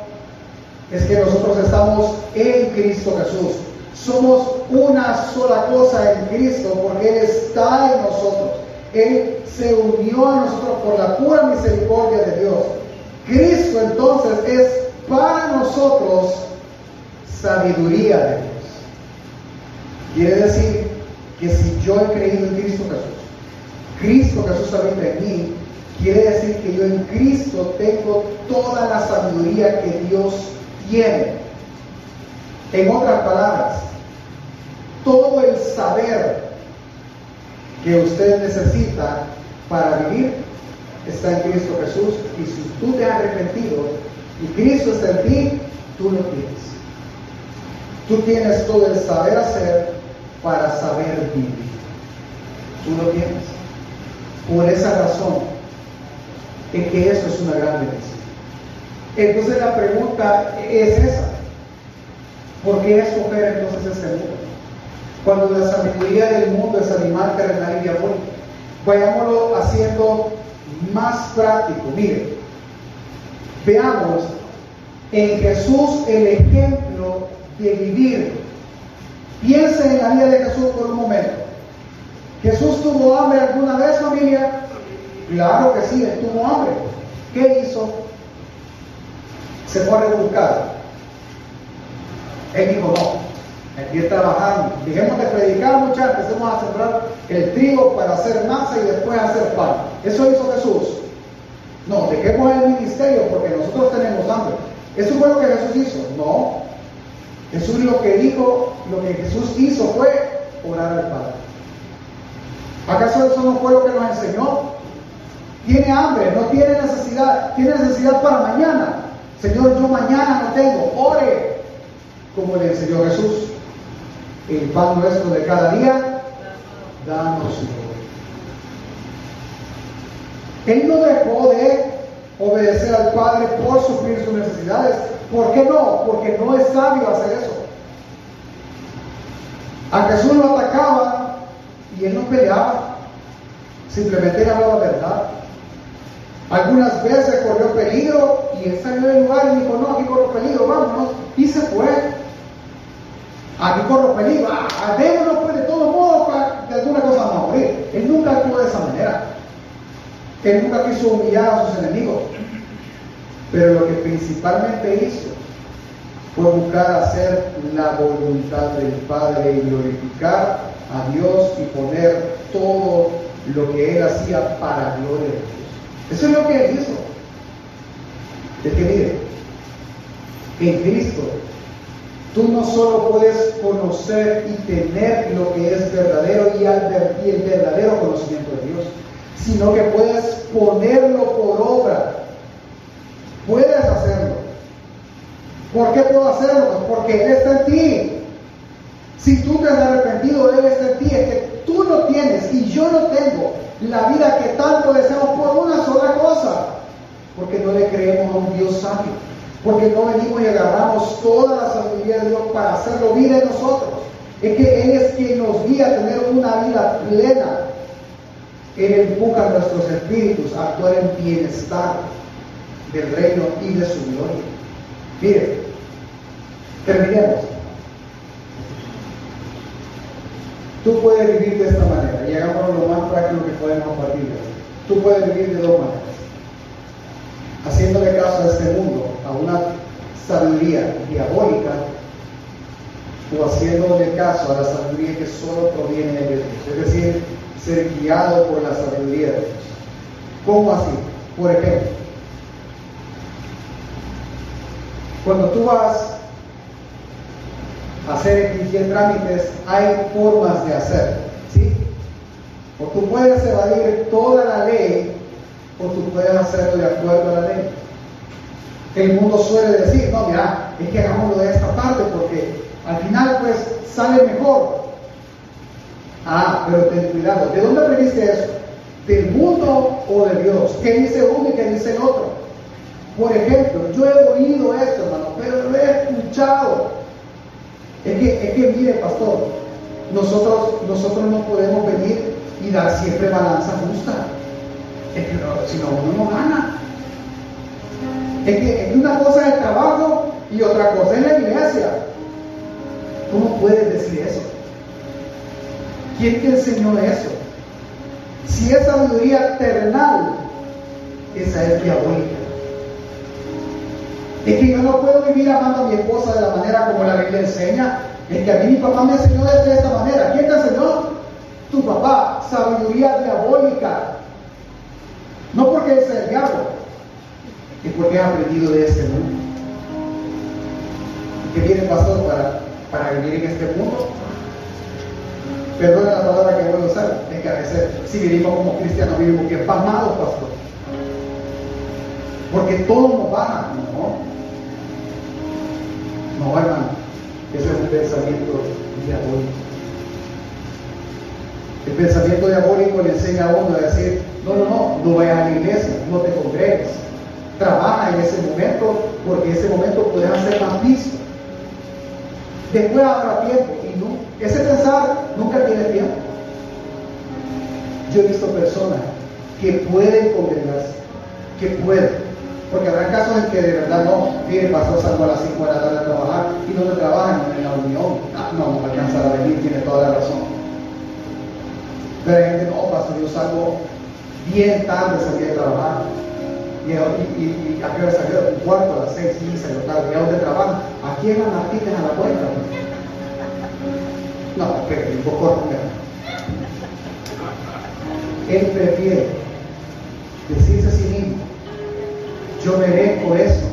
es que nosotros estamos en Cristo Jesús. Somos una sola cosa en Cristo porque Él está en nosotros. Él se unió a nosotros por la pura misericordia de Dios. Cristo entonces es para nosotros sabiduría de Dios. Quiere decir que si yo he creído en Cristo Jesús, Cristo Jesús habita en mí, quiere decir que yo en Cristo tengo toda la sabiduría que Dios tiene. En otras palabras, todo el saber que usted necesita para vivir está en Cristo Jesús y si tú te has arrepentido y Cristo está en ti, tú lo tienes. Tú tienes todo el saber hacer para saber vivir. Tú lo tienes. Por esa razón es que eso es una gran bendición. Entonces la pregunta es esa. ¿Por qué escoger entonces este mundo? Cuando la sabiduría del mundo es animal, terrenal y diabólico. Vayámoslo haciendo más práctico. Mire, veamos en Jesús el ejemplo de vivir. Piense en la vida de Jesús por un momento. ¿Jesús tuvo hambre alguna vez, familia? Claro que sí, él tuvo hambre. ¿Qué hizo? Se fue a rebuscar. Él dijo, no, aquí trabajando. Dejemos de predicar, muchachos, empecemos a sembrar el trigo para hacer masa y después hacer pan. Eso hizo Jesús. No, dejemos el ministerio porque nosotros tenemos hambre. ¿Eso fue lo que Jesús hizo? No. Jesús lo que dijo, lo que Jesús hizo fue orar al Padre. ¿Acaso eso no fue lo que nos enseñó? Tiene hambre, no tiene necesidad, tiene necesidad para mañana. Señor, yo mañana no tengo, ore, como le enseñó Jesús. El pan nuestro de cada día, danos. Él no dejó de obedecer al Padre por sufrir sus necesidades. ¿Por qué no? Porque no es sabio hacer eso. A Jesús lo atacaba y él no peleaba. Simplemente él hablaba verdad. Algunas veces corrió peligro y él salió del lugar y dijo, no, aquí corro peligro, vámonos. Y se fue. Aquí corro peligro. Ah, démonos pues de todo modo para de alguna cosa vamos a morir. Él nunca actuó de esa manera. Él nunca quiso humillar a sus enemigos. Pero lo que principalmente hizo fue buscar hacer la voluntad del Padre y glorificar a Dios y poner todo lo que él hacía para gloria de Dios. Eso es lo que él hizo. Es que mire, en Cristo tú no solo puedes conocer y tener lo que es verdadero y el verdadero conocimiento de Dios, sino que puedes ponerlo por obra. Puedes hacerlo. ¿Por qué puedo hacerlo? Pues porque Él está en ti. Si tú te has arrepentido, Él está en ti. Es que tú no tienes y yo no tengo la vida que tanto deseamos por una sola cosa. Porque no le creemos a un Dios sabio. Porque no venimos y agarramos toda la sabiduría de Dios para hacerlo vida en nosotros. Es que Él es quien nos guía a tener una vida plena, él empuja a nuestros espíritus a actuar en bienestar del reino y de su gloria. Mire, terminemos. Tú puedes vivir de esta manera y hagámoslo lo más práctico que podemos a partir de hoy. Tú puedes vivir de dos maneras. Haciéndole caso a este mundo, a una sabiduría diabólica, o haciéndole caso a la sabiduría que solo proviene de Dios. Es decir, ser guiado por la sabiduría de Dios. ¿Cómo así? Por ejemplo, cuando tú vas a hacer X trámites, hay formas de hacer, ¿sí? O tú puedes evadir toda la ley, o tú puedes hacerlo de acuerdo a la ley. El mundo suele decir, no, mira, es que hagámoslo de esta parte porque al final pues sale mejor. Ah, pero ten cuidado. ¿De dónde aprendiste eso? ¿Del mundo o de Dios? ¿Qué dice uno y qué dice el otro? Por ejemplo, yo he oído esto, hermano, pero lo he escuchado. Es que, es que mire, pastor, nosotros, nosotros no podemos venir y dar siempre balanza justa. Es que si no, uno no gana. Es que una cosa es el trabajo y otra cosa es la iglesia. ¿Cómo puedes decir eso? ¿Quién te enseñó eso? Si es sabiduría terrenal, esa es diabólica. Es que yo no puedo vivir amando a mi esposa de la manera como la Biblia enseña. Es que a mí mi papá me enseñó de esta manera. ¿Quién te enseñó? Tu papá. Sabiduría diabólica. No porque es el diablo, es porque ha aprendido de este mundo. ¿Y qué viene pastor para, para vivir en este mundo? Perdona la palabra que voy a usar, que veces si vivimos como cristianos vivimos bien pasmados, pastor. Porque todo nos baja, ¿no? No, hermano, ese es un pensamiento diabólico. El pensamiento diabólico le enseña a uno a decir, no, no, no, no vayas a la iglesia, no te congregues. Trabaja en ese momento porque ese momento puedes hacer más visto. Después habrá tiempo y no. Ese pensar nunca tiene tiempo. Yo he visto personas que pueden congregarse, que pueden, porque habrá casos en que de verdad no, mire, pasó salgo a las 5 de la tarde a trabajar y no se trabajan en la unión. Ah, no, no alcanzar a venir, tiene toda la razón. Pero hay gente, no, pastor, yo salgo bien tarde, salí a trabajar. Y, y, y, a qué hora salió? Un cuarto, a las 6, 15 de la tarde. ¿Y a dónde trabajan? Aquí en las martitas a la puerta. No, pero un poco Él prefiere decirse a sí mismo, yo merezco eso,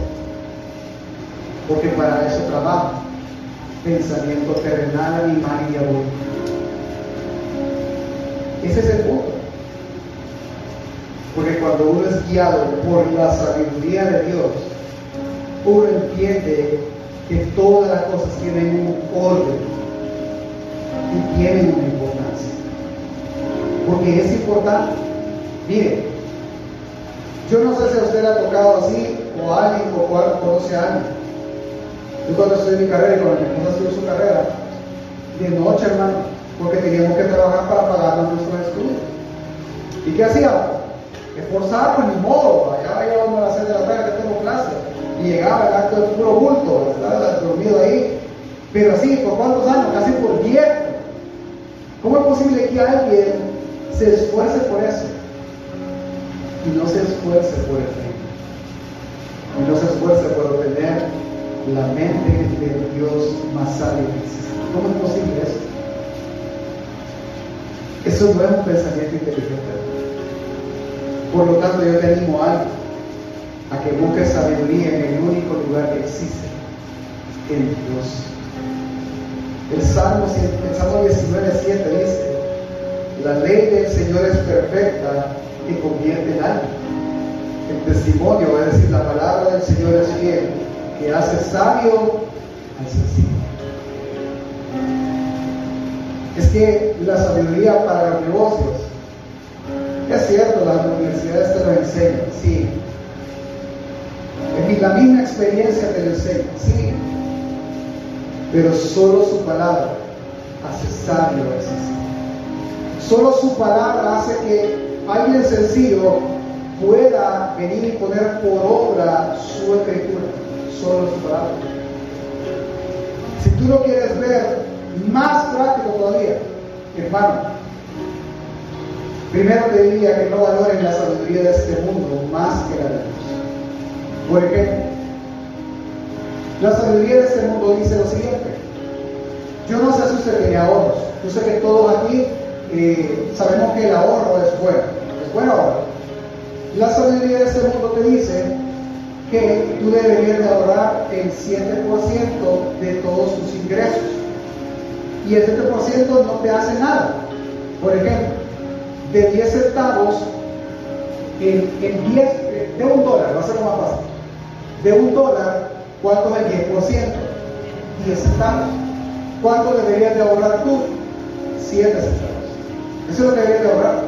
porque para eso trabajo. Pensamiento terrenal, animal y diabólico. Ese es el punto. Porque cuando uno es guiado por la sabiduría de Dios, uno entiende que todas las cosas tienen un orden y tienen una importancia. Porque es importante. Mire, yo no sé si a usted le ha tocado así, o a alguien, o cual conoce a alguien. Yo cuando estudié mi carrera y cuando mi esposa estudió su carrera, de noche, hermano, porque teníamos que trabajar para pagar nuestros estudios. ¿Y qué hacíamos? Esforzarnos, ni modo, allá íbamos a las 6 de la tarde que tengo clase, y llegaba el acto de puro bulto, estaba dormido ahí, pero así, ¿por cuántos años? Casi por 10. ¿Cómo es posible que alguien se esfuerce por eso? y no se esfuerce por el reino. Y no se esfuerce por obtener la mente de Dios más sabio que existe. ¿Cómo es posible eso? Eso no es un pensamiento inteligente. Por lo tanto, yo te animo a a que busques sabiduría en el único lugar que existe, en Dios. El Salmo, el Salmo 19, 7 dice, la ley del Señor es perfecta que convierte en algo. El testimonio, es decir, la palabra del Señor es fiel, que hace sabio al sencillo. Es que la sabiduría para los negocios, es cierto, las universidades te lo enseñan, sí. Es la misma experiencia te lo enseña, sí. Pero solo su palabra hace sabio al sencillo. Solo su palabra hace que alguien sencillo pueda venir y poner por obra su escritura, solo su palabra. Si tú lo quieres ver más práctico todavía, hermano, primero te diría que no valoren la sabiduría de este mundo más que la de Dios. Por ejemplo, la sabiduría de este mundo dice lo siguiente. Yo no sé si usted tiene ahorros. Yo sé que todos aquí eh, sabemos que el ahorro es bueno. ¿Es bueno ahorro? La sabiduría de este mundo te dice que tú deberías de ahorrar el 7% de todos tus ingresos. Y el 7% no te hace nada. Por ejemplo, de 10 centavos, en, 10, de un dólar, va a ser más fácil. De un dólar, ¿cuánto es el 10%? 10 centavos. ¿Cuánto deberías de ahorrar tú? 7 centavos. Eso es lo que deberías de ahorrar.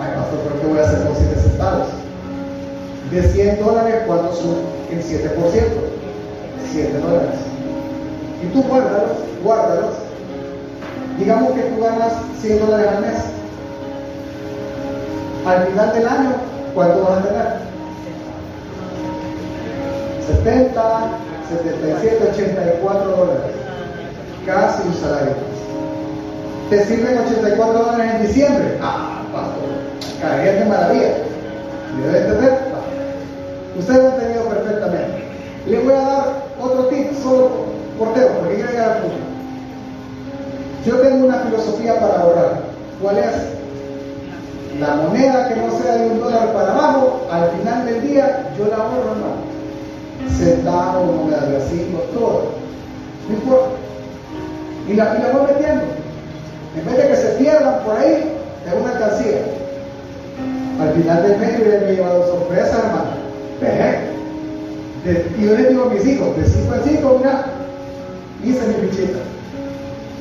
Ay, pastor, ¿pero qué voy a hacer con 7 centavos? De 100 dólares, ¿cuánto son el 7%? 7 dólares. Y tú guárdalos, guárdalos. Digamos que tú ganas 100 dólares al mes. Al final del año, ¿cuánto vas a tener? 70, 77, 84 dólares. Casi un salario. ¿Te sirven 84 dólares en diciembre? Ah, pastor, caerías de maravilla. ¿Me debe entender? Ustedes lo han entendido perfectamente. Le voy a dar otro tip, solo portero, porque quiero llegar al punto. Yo tengo una filosofía para ahorrar. ¿Cuál es? La moneda que no sea de un dólar para abajo, al final del día yo la ahorro, no. Centavo, moneda de cinco, todo. No importa. Y la, y la voy metiendo. En vez de que se pierdan por ahí, es una alcancía. Al final del mes yo me he llevado sorpresa, hermano. y yo les digo a mis hijos, de 5 en 5, mira, hice mi fichita.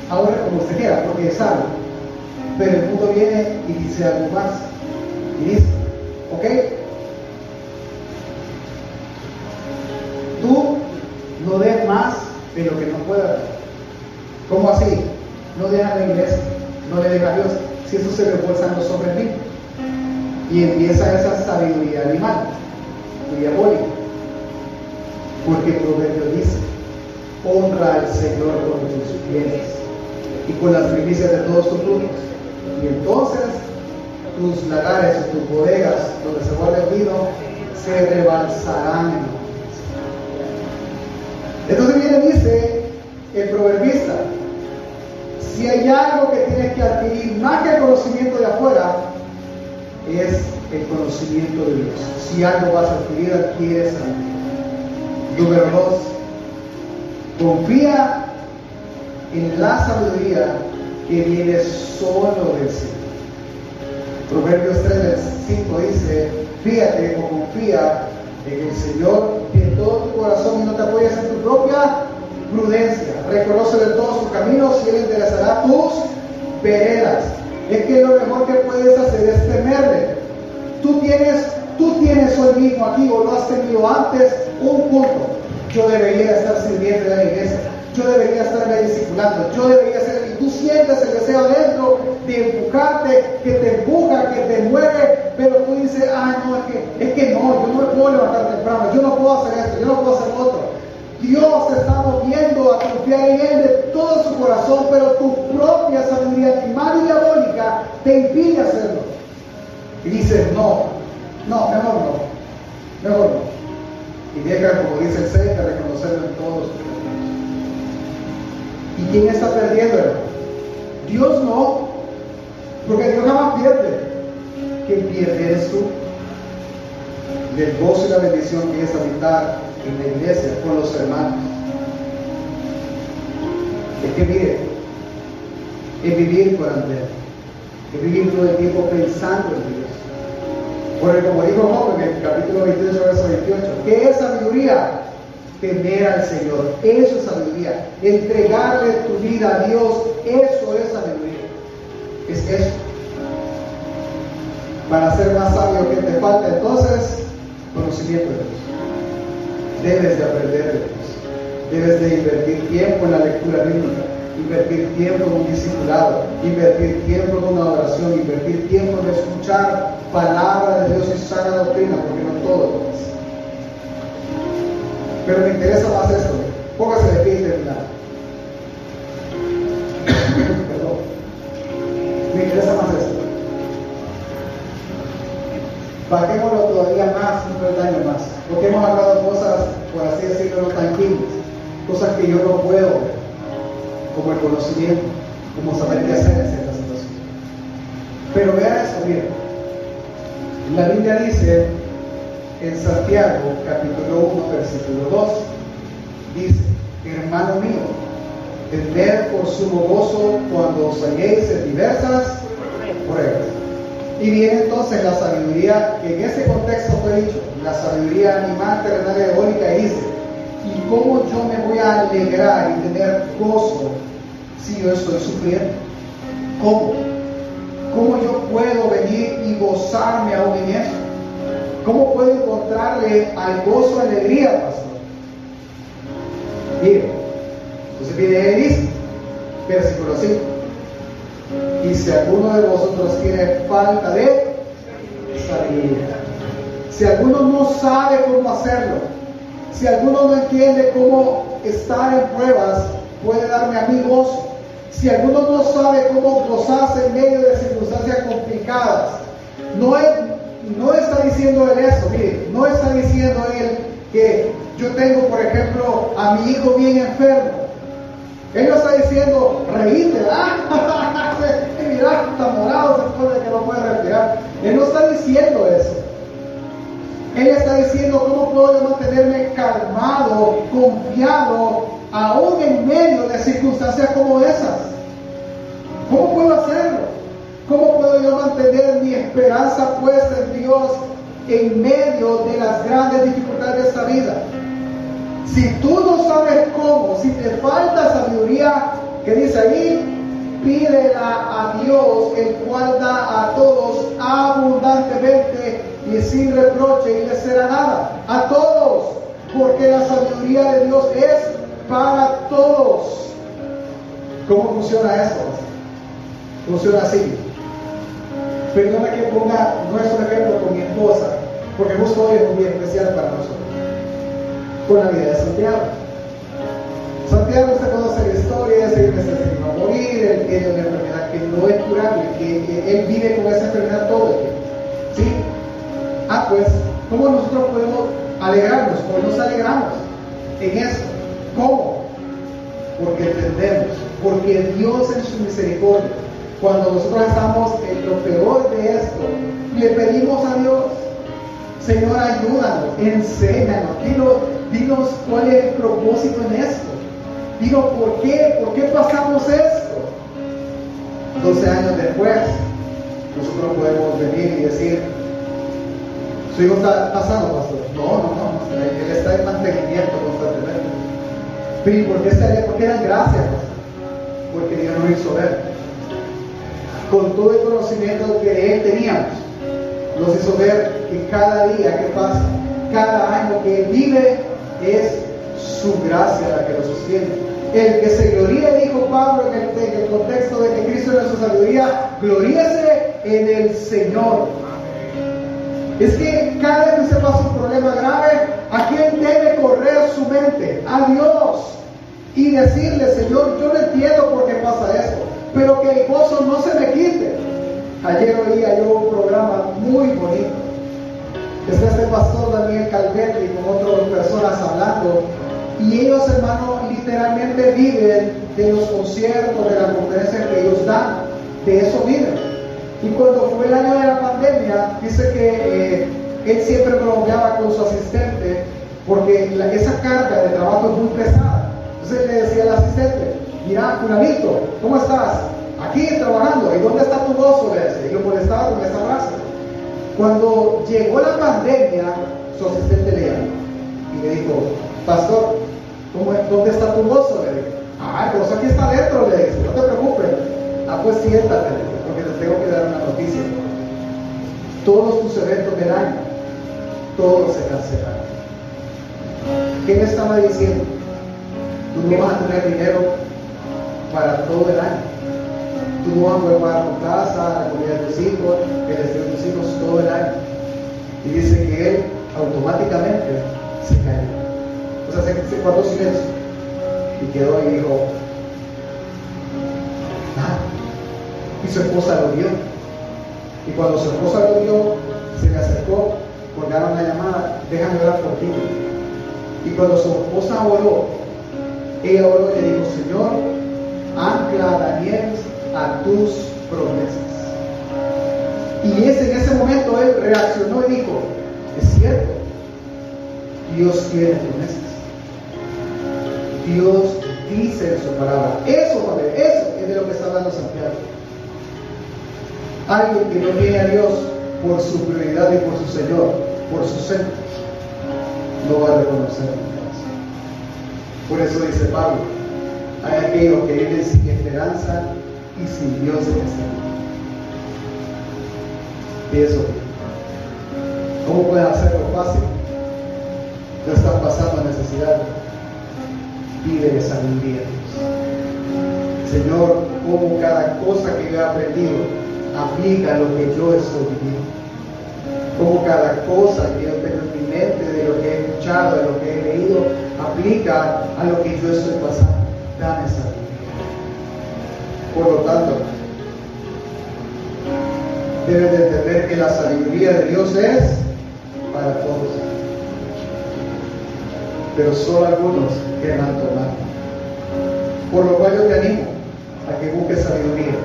Ahora como usted quiera, porque es algo. Pero el mundo viene y dice algo más. Y dice, ¿ok? Tú no des más de lo que no puedas. ¿Cómo así? No dejas la iglesia, no le dejas a Dios. Si eso se refuerza sobre mí. Y empieza esa sabiduría animal, diabólica. Porque el proverbio dice, honra al Señor con tus bienes y con las primicias de todos tus frutos. Y entonces tus lagares o tus bodegas donde se guarda el vino se rebalsarán Entonces viene dice el proverbista, si hay algo que tienes que adquirir más que el conocimiento de afuera, es el conocimiento de Dios. Si algo vas a adquirir, adquieres a Número dos, confía en la sabiduría que viene solo del Señor. Proverbios 3, 5 dice, fíjate o confía en el Señor en todo tu corazón y no te apoyes en tu propia prudencia. Reconoce de todos tus caminos y Él enderezará tus veredas. Es que lo mejor que puedes hacer es temerle. Tú tienes, tú tienes hoy mismo aquí o lo has tenido antes un punto. Yo debería estar sirviendo en la iglesia yo debería estarme discipulando, yo debería ser, y tú sientes el deseo dentro de empujarte, que te empuja, que te mueve, pero tú dices, ay no, es que, es que no, yo no me puedo levantar temprano, yo no puedo hacer esto, yo no puedo hacer otro. Dios está moviendo a confiar en Él de todo su corazón, pero tu propia sabiduría animal y diabólica te impide hacerlo. Y dices, no, no, mejor no, mejor no. Y deja, como dice el 6, de reconocerlo en todos ¿Y quién está perdiendo, Dios no, porque Dios jamás pierde. Quien pierde eres tú. Del gozo y la bendición que es habitar en la iglesia con los hermanos. Es que mire, es vivir por Andrés, es vivir todo el tiempo pensando en Dios. Porque como dijo Job en el capítulo 28, verso 28, ¿qué es sabiduría? temer al Señor. Eso es sabiduría. Entregarle tu vida a Dios, eso es sabiduría. Es eso. Para ser más sabio, que te falta entonces? Conocimiento de Dios. Debes de aprender de Dios. Debes de invertir tiempo en la lectura bíblica, invertir tiempo en un discipulado, invertir tiempo en una oración, invertir tiempo en escuchar palabra de Dios y sana doctrina, porque no todo. Pero me interesa más esto. Póngase de pie y terminar. Perdón. Me interesa más esto. Bajémoslo todavía más, un peldaño más. Porque hemos hablado cosas, por así decirlo, no tangibles. Cosas que yo no puedo, como el conocimiento, como saber qué hacer en ciertas situaciones. Pero vea esto bien. La Biblia dice en Santiago capítulo 1 versículo 2. Dice, hermano mío, tened por sumo gozo cuando os halléis en diversas pruebas. Y viene entonces la sabiduría, que en ese contexto fue dicho, la sabiduría animal, terrenal eólica, y dice, ¿y cómo yo me voy a alegrar y tener gozo si yo estoy sufriendo? ¿Cómo? ¿Cómo yo puedo venir y gozarme aún en eso? ¿Cómo puedo encontrarle al gozo alegría, pastor? Mire, entonces viene él dice, versículo 5. Y si alguno de vosotros tiene falta de sabiduría, si alguno no sabe cómo hacerlo, si alguno no entiende cómo estar en pruebas, puede darme a mí gozo. Si alguno no sabe cómo gozarse en medio de circunstancias complicadas, no, está diciendo él eso, mire, no está diciendo él que yo tengo, por ejemplo, a mi hijo bien enfermo. Él no está diciendo, reíte, ah, mira, está morado después de que no puede respirar. Él no está diciendo eso. Él está diciendo, ¿cómo puedo yo mantenerme calmado, confiado, aún en medio de circunstancias como esas? ¿Cómo puedo hacerlo? ¿Cómo puedo yo mantener mi esperanza puesta en Dios en medio de las grandes dificultades de esta vida? Si tú no sabes cómo, si te falta sabiduría, que dice ahí, pídela a Dios, el cual da a todos abundantemente y sin reproche y le será nada. A todos, porque la sabiduría de Dios es para todos. ¿Cómo funciona esto? Funciona así. Perdona que ponga nuestro ejemplo con mi esposa, porque justo hoy es un día especial para nosotros con la vida de Santiago. Santiago usted conoce la historia, ese que se va a morir, él tiene una enfermedad que no es curable, que, él vive con esa enfermedad todo el tiempo. ¿Sí? Ah, pues, ¿cómo nosotros podemos alegrarnos? ¿Cómo nos alegramos en eso? ¿Cómo? Porque entendemos, porque Dios en su misericordia, cuando nosotros estamos en lo peor de esto, le pedimos a Dios, Señor, ayúdanos, enséñanos, dinos, cuál es el propósito en esto. Dinos por qué, por qué pasamos esto. 12 años después, nosotros podemos venir y decir, su hijo está pasando, pastor. No, no, no, él está en mantenimiento constantemente. ¿Por qué, estaría, por qué dan gracias? Porque Dios nos hizo ver. Con todo el conocimiento que él teníamos, nos hizo ver que cada día que pasa, cada año que vive, es su gracia la que lo sostiene. El que se gloría, dijo Pablo en el, contexto de que Cristo es su sabiduría, gloríese en el Señor. Es que cada vez que se pasa un problema grave, ¿a quién debe correr su mente? A Dios. Y decirle, Señor, yo no entiendo por qué pasa esto, pero que el gozo no se me quite. Ayer oía yo un programa muy bonito Está este pastor Daniel Calvetti con otras personas hablando. Y ellos, hermano, literalmente viven de los conciertos, de las conferencias que ellos dan. De eso viven. Y cuando fue el año de la pandemia, dice que eh, él siempre bromeaba con su asistente porque esa carga de trabajo es muy pesada. Entonces le decía al asistente, mira, fulanito, ¿cómo estás? Aquí trabajando, ¿y dónde está tu gozo? Le decía, y lo molestaba con esa frase. Cuando llegó la pandemia, su asistente le llamó y le dijo, pastor, ¿dónde está tu gozo? Le dijo, ah, el gozo aquí está dentro, le dijo, no te preocupes. Ah, pues siéntate, porque te tengo que dar una noticia. Todos tus eventos del año, todos se cancelaron. ¿Qué me estaba diciendo? Tú no vas a tener dinero para todo el año tú vas a poder pagar tu casa, la comida de tus hijos, el estudio de tus hijos todo el año. Y dice que él automáticamente se cayó. O sea, se, guardó silencio. Y quedó y dijo, nada. Y su esposa lo vio. Y cuando su esposa lo vio, se le acercó, colgaron la llamada, déjame orar por ti. Y cuando su esposa oró, ella oró le dijo, Señor, ancla a Daniel a tus promesas. Y ese, en ese momento él reaccionó y dijo, es cierto, Dios tiene promesas. Dios dice en su palabra. Eso, Padre, eso es de lo que está hablando Santiago. Alguien que no tiene a Dios por su prioridad y por su Señor, por su centro, no va a reconocer Por eso dice Pablo, hay aquellos que viven sin esperanza y sin Dios en este mundo. Y eso, ¿cómo pueden hacerlo fácil? No están pasando necesidad. Pide sabiduría. Señor, como cada cosa que yo he aprendido aplica lo que yo estoy viviendo. Como cada cosa que yo tengo en mi mente, de lo que he escuchado, de lo que he leído, aplica a lo que yo estoy pasando. Dame sabiduría. Por lo tanto, debes de entender que la sabiduría de Dios es para todos. Pero solo algunos querrán tomar. Por lo cual yo te animo a que busques sabiduría.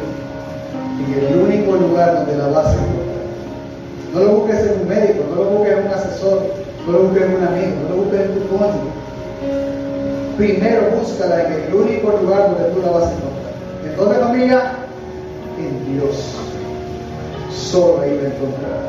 Y el único lugar donde la vas a encontrar. No lo busques en un médico, no lo busques en un asesor, no lo busques en un amigo, no lo busques en tu cónyuge. Primero búscala en el único lugar donde tú la vas a encontrar. ¿En dónde familia? En Dios. Solo ahí la encontrarás.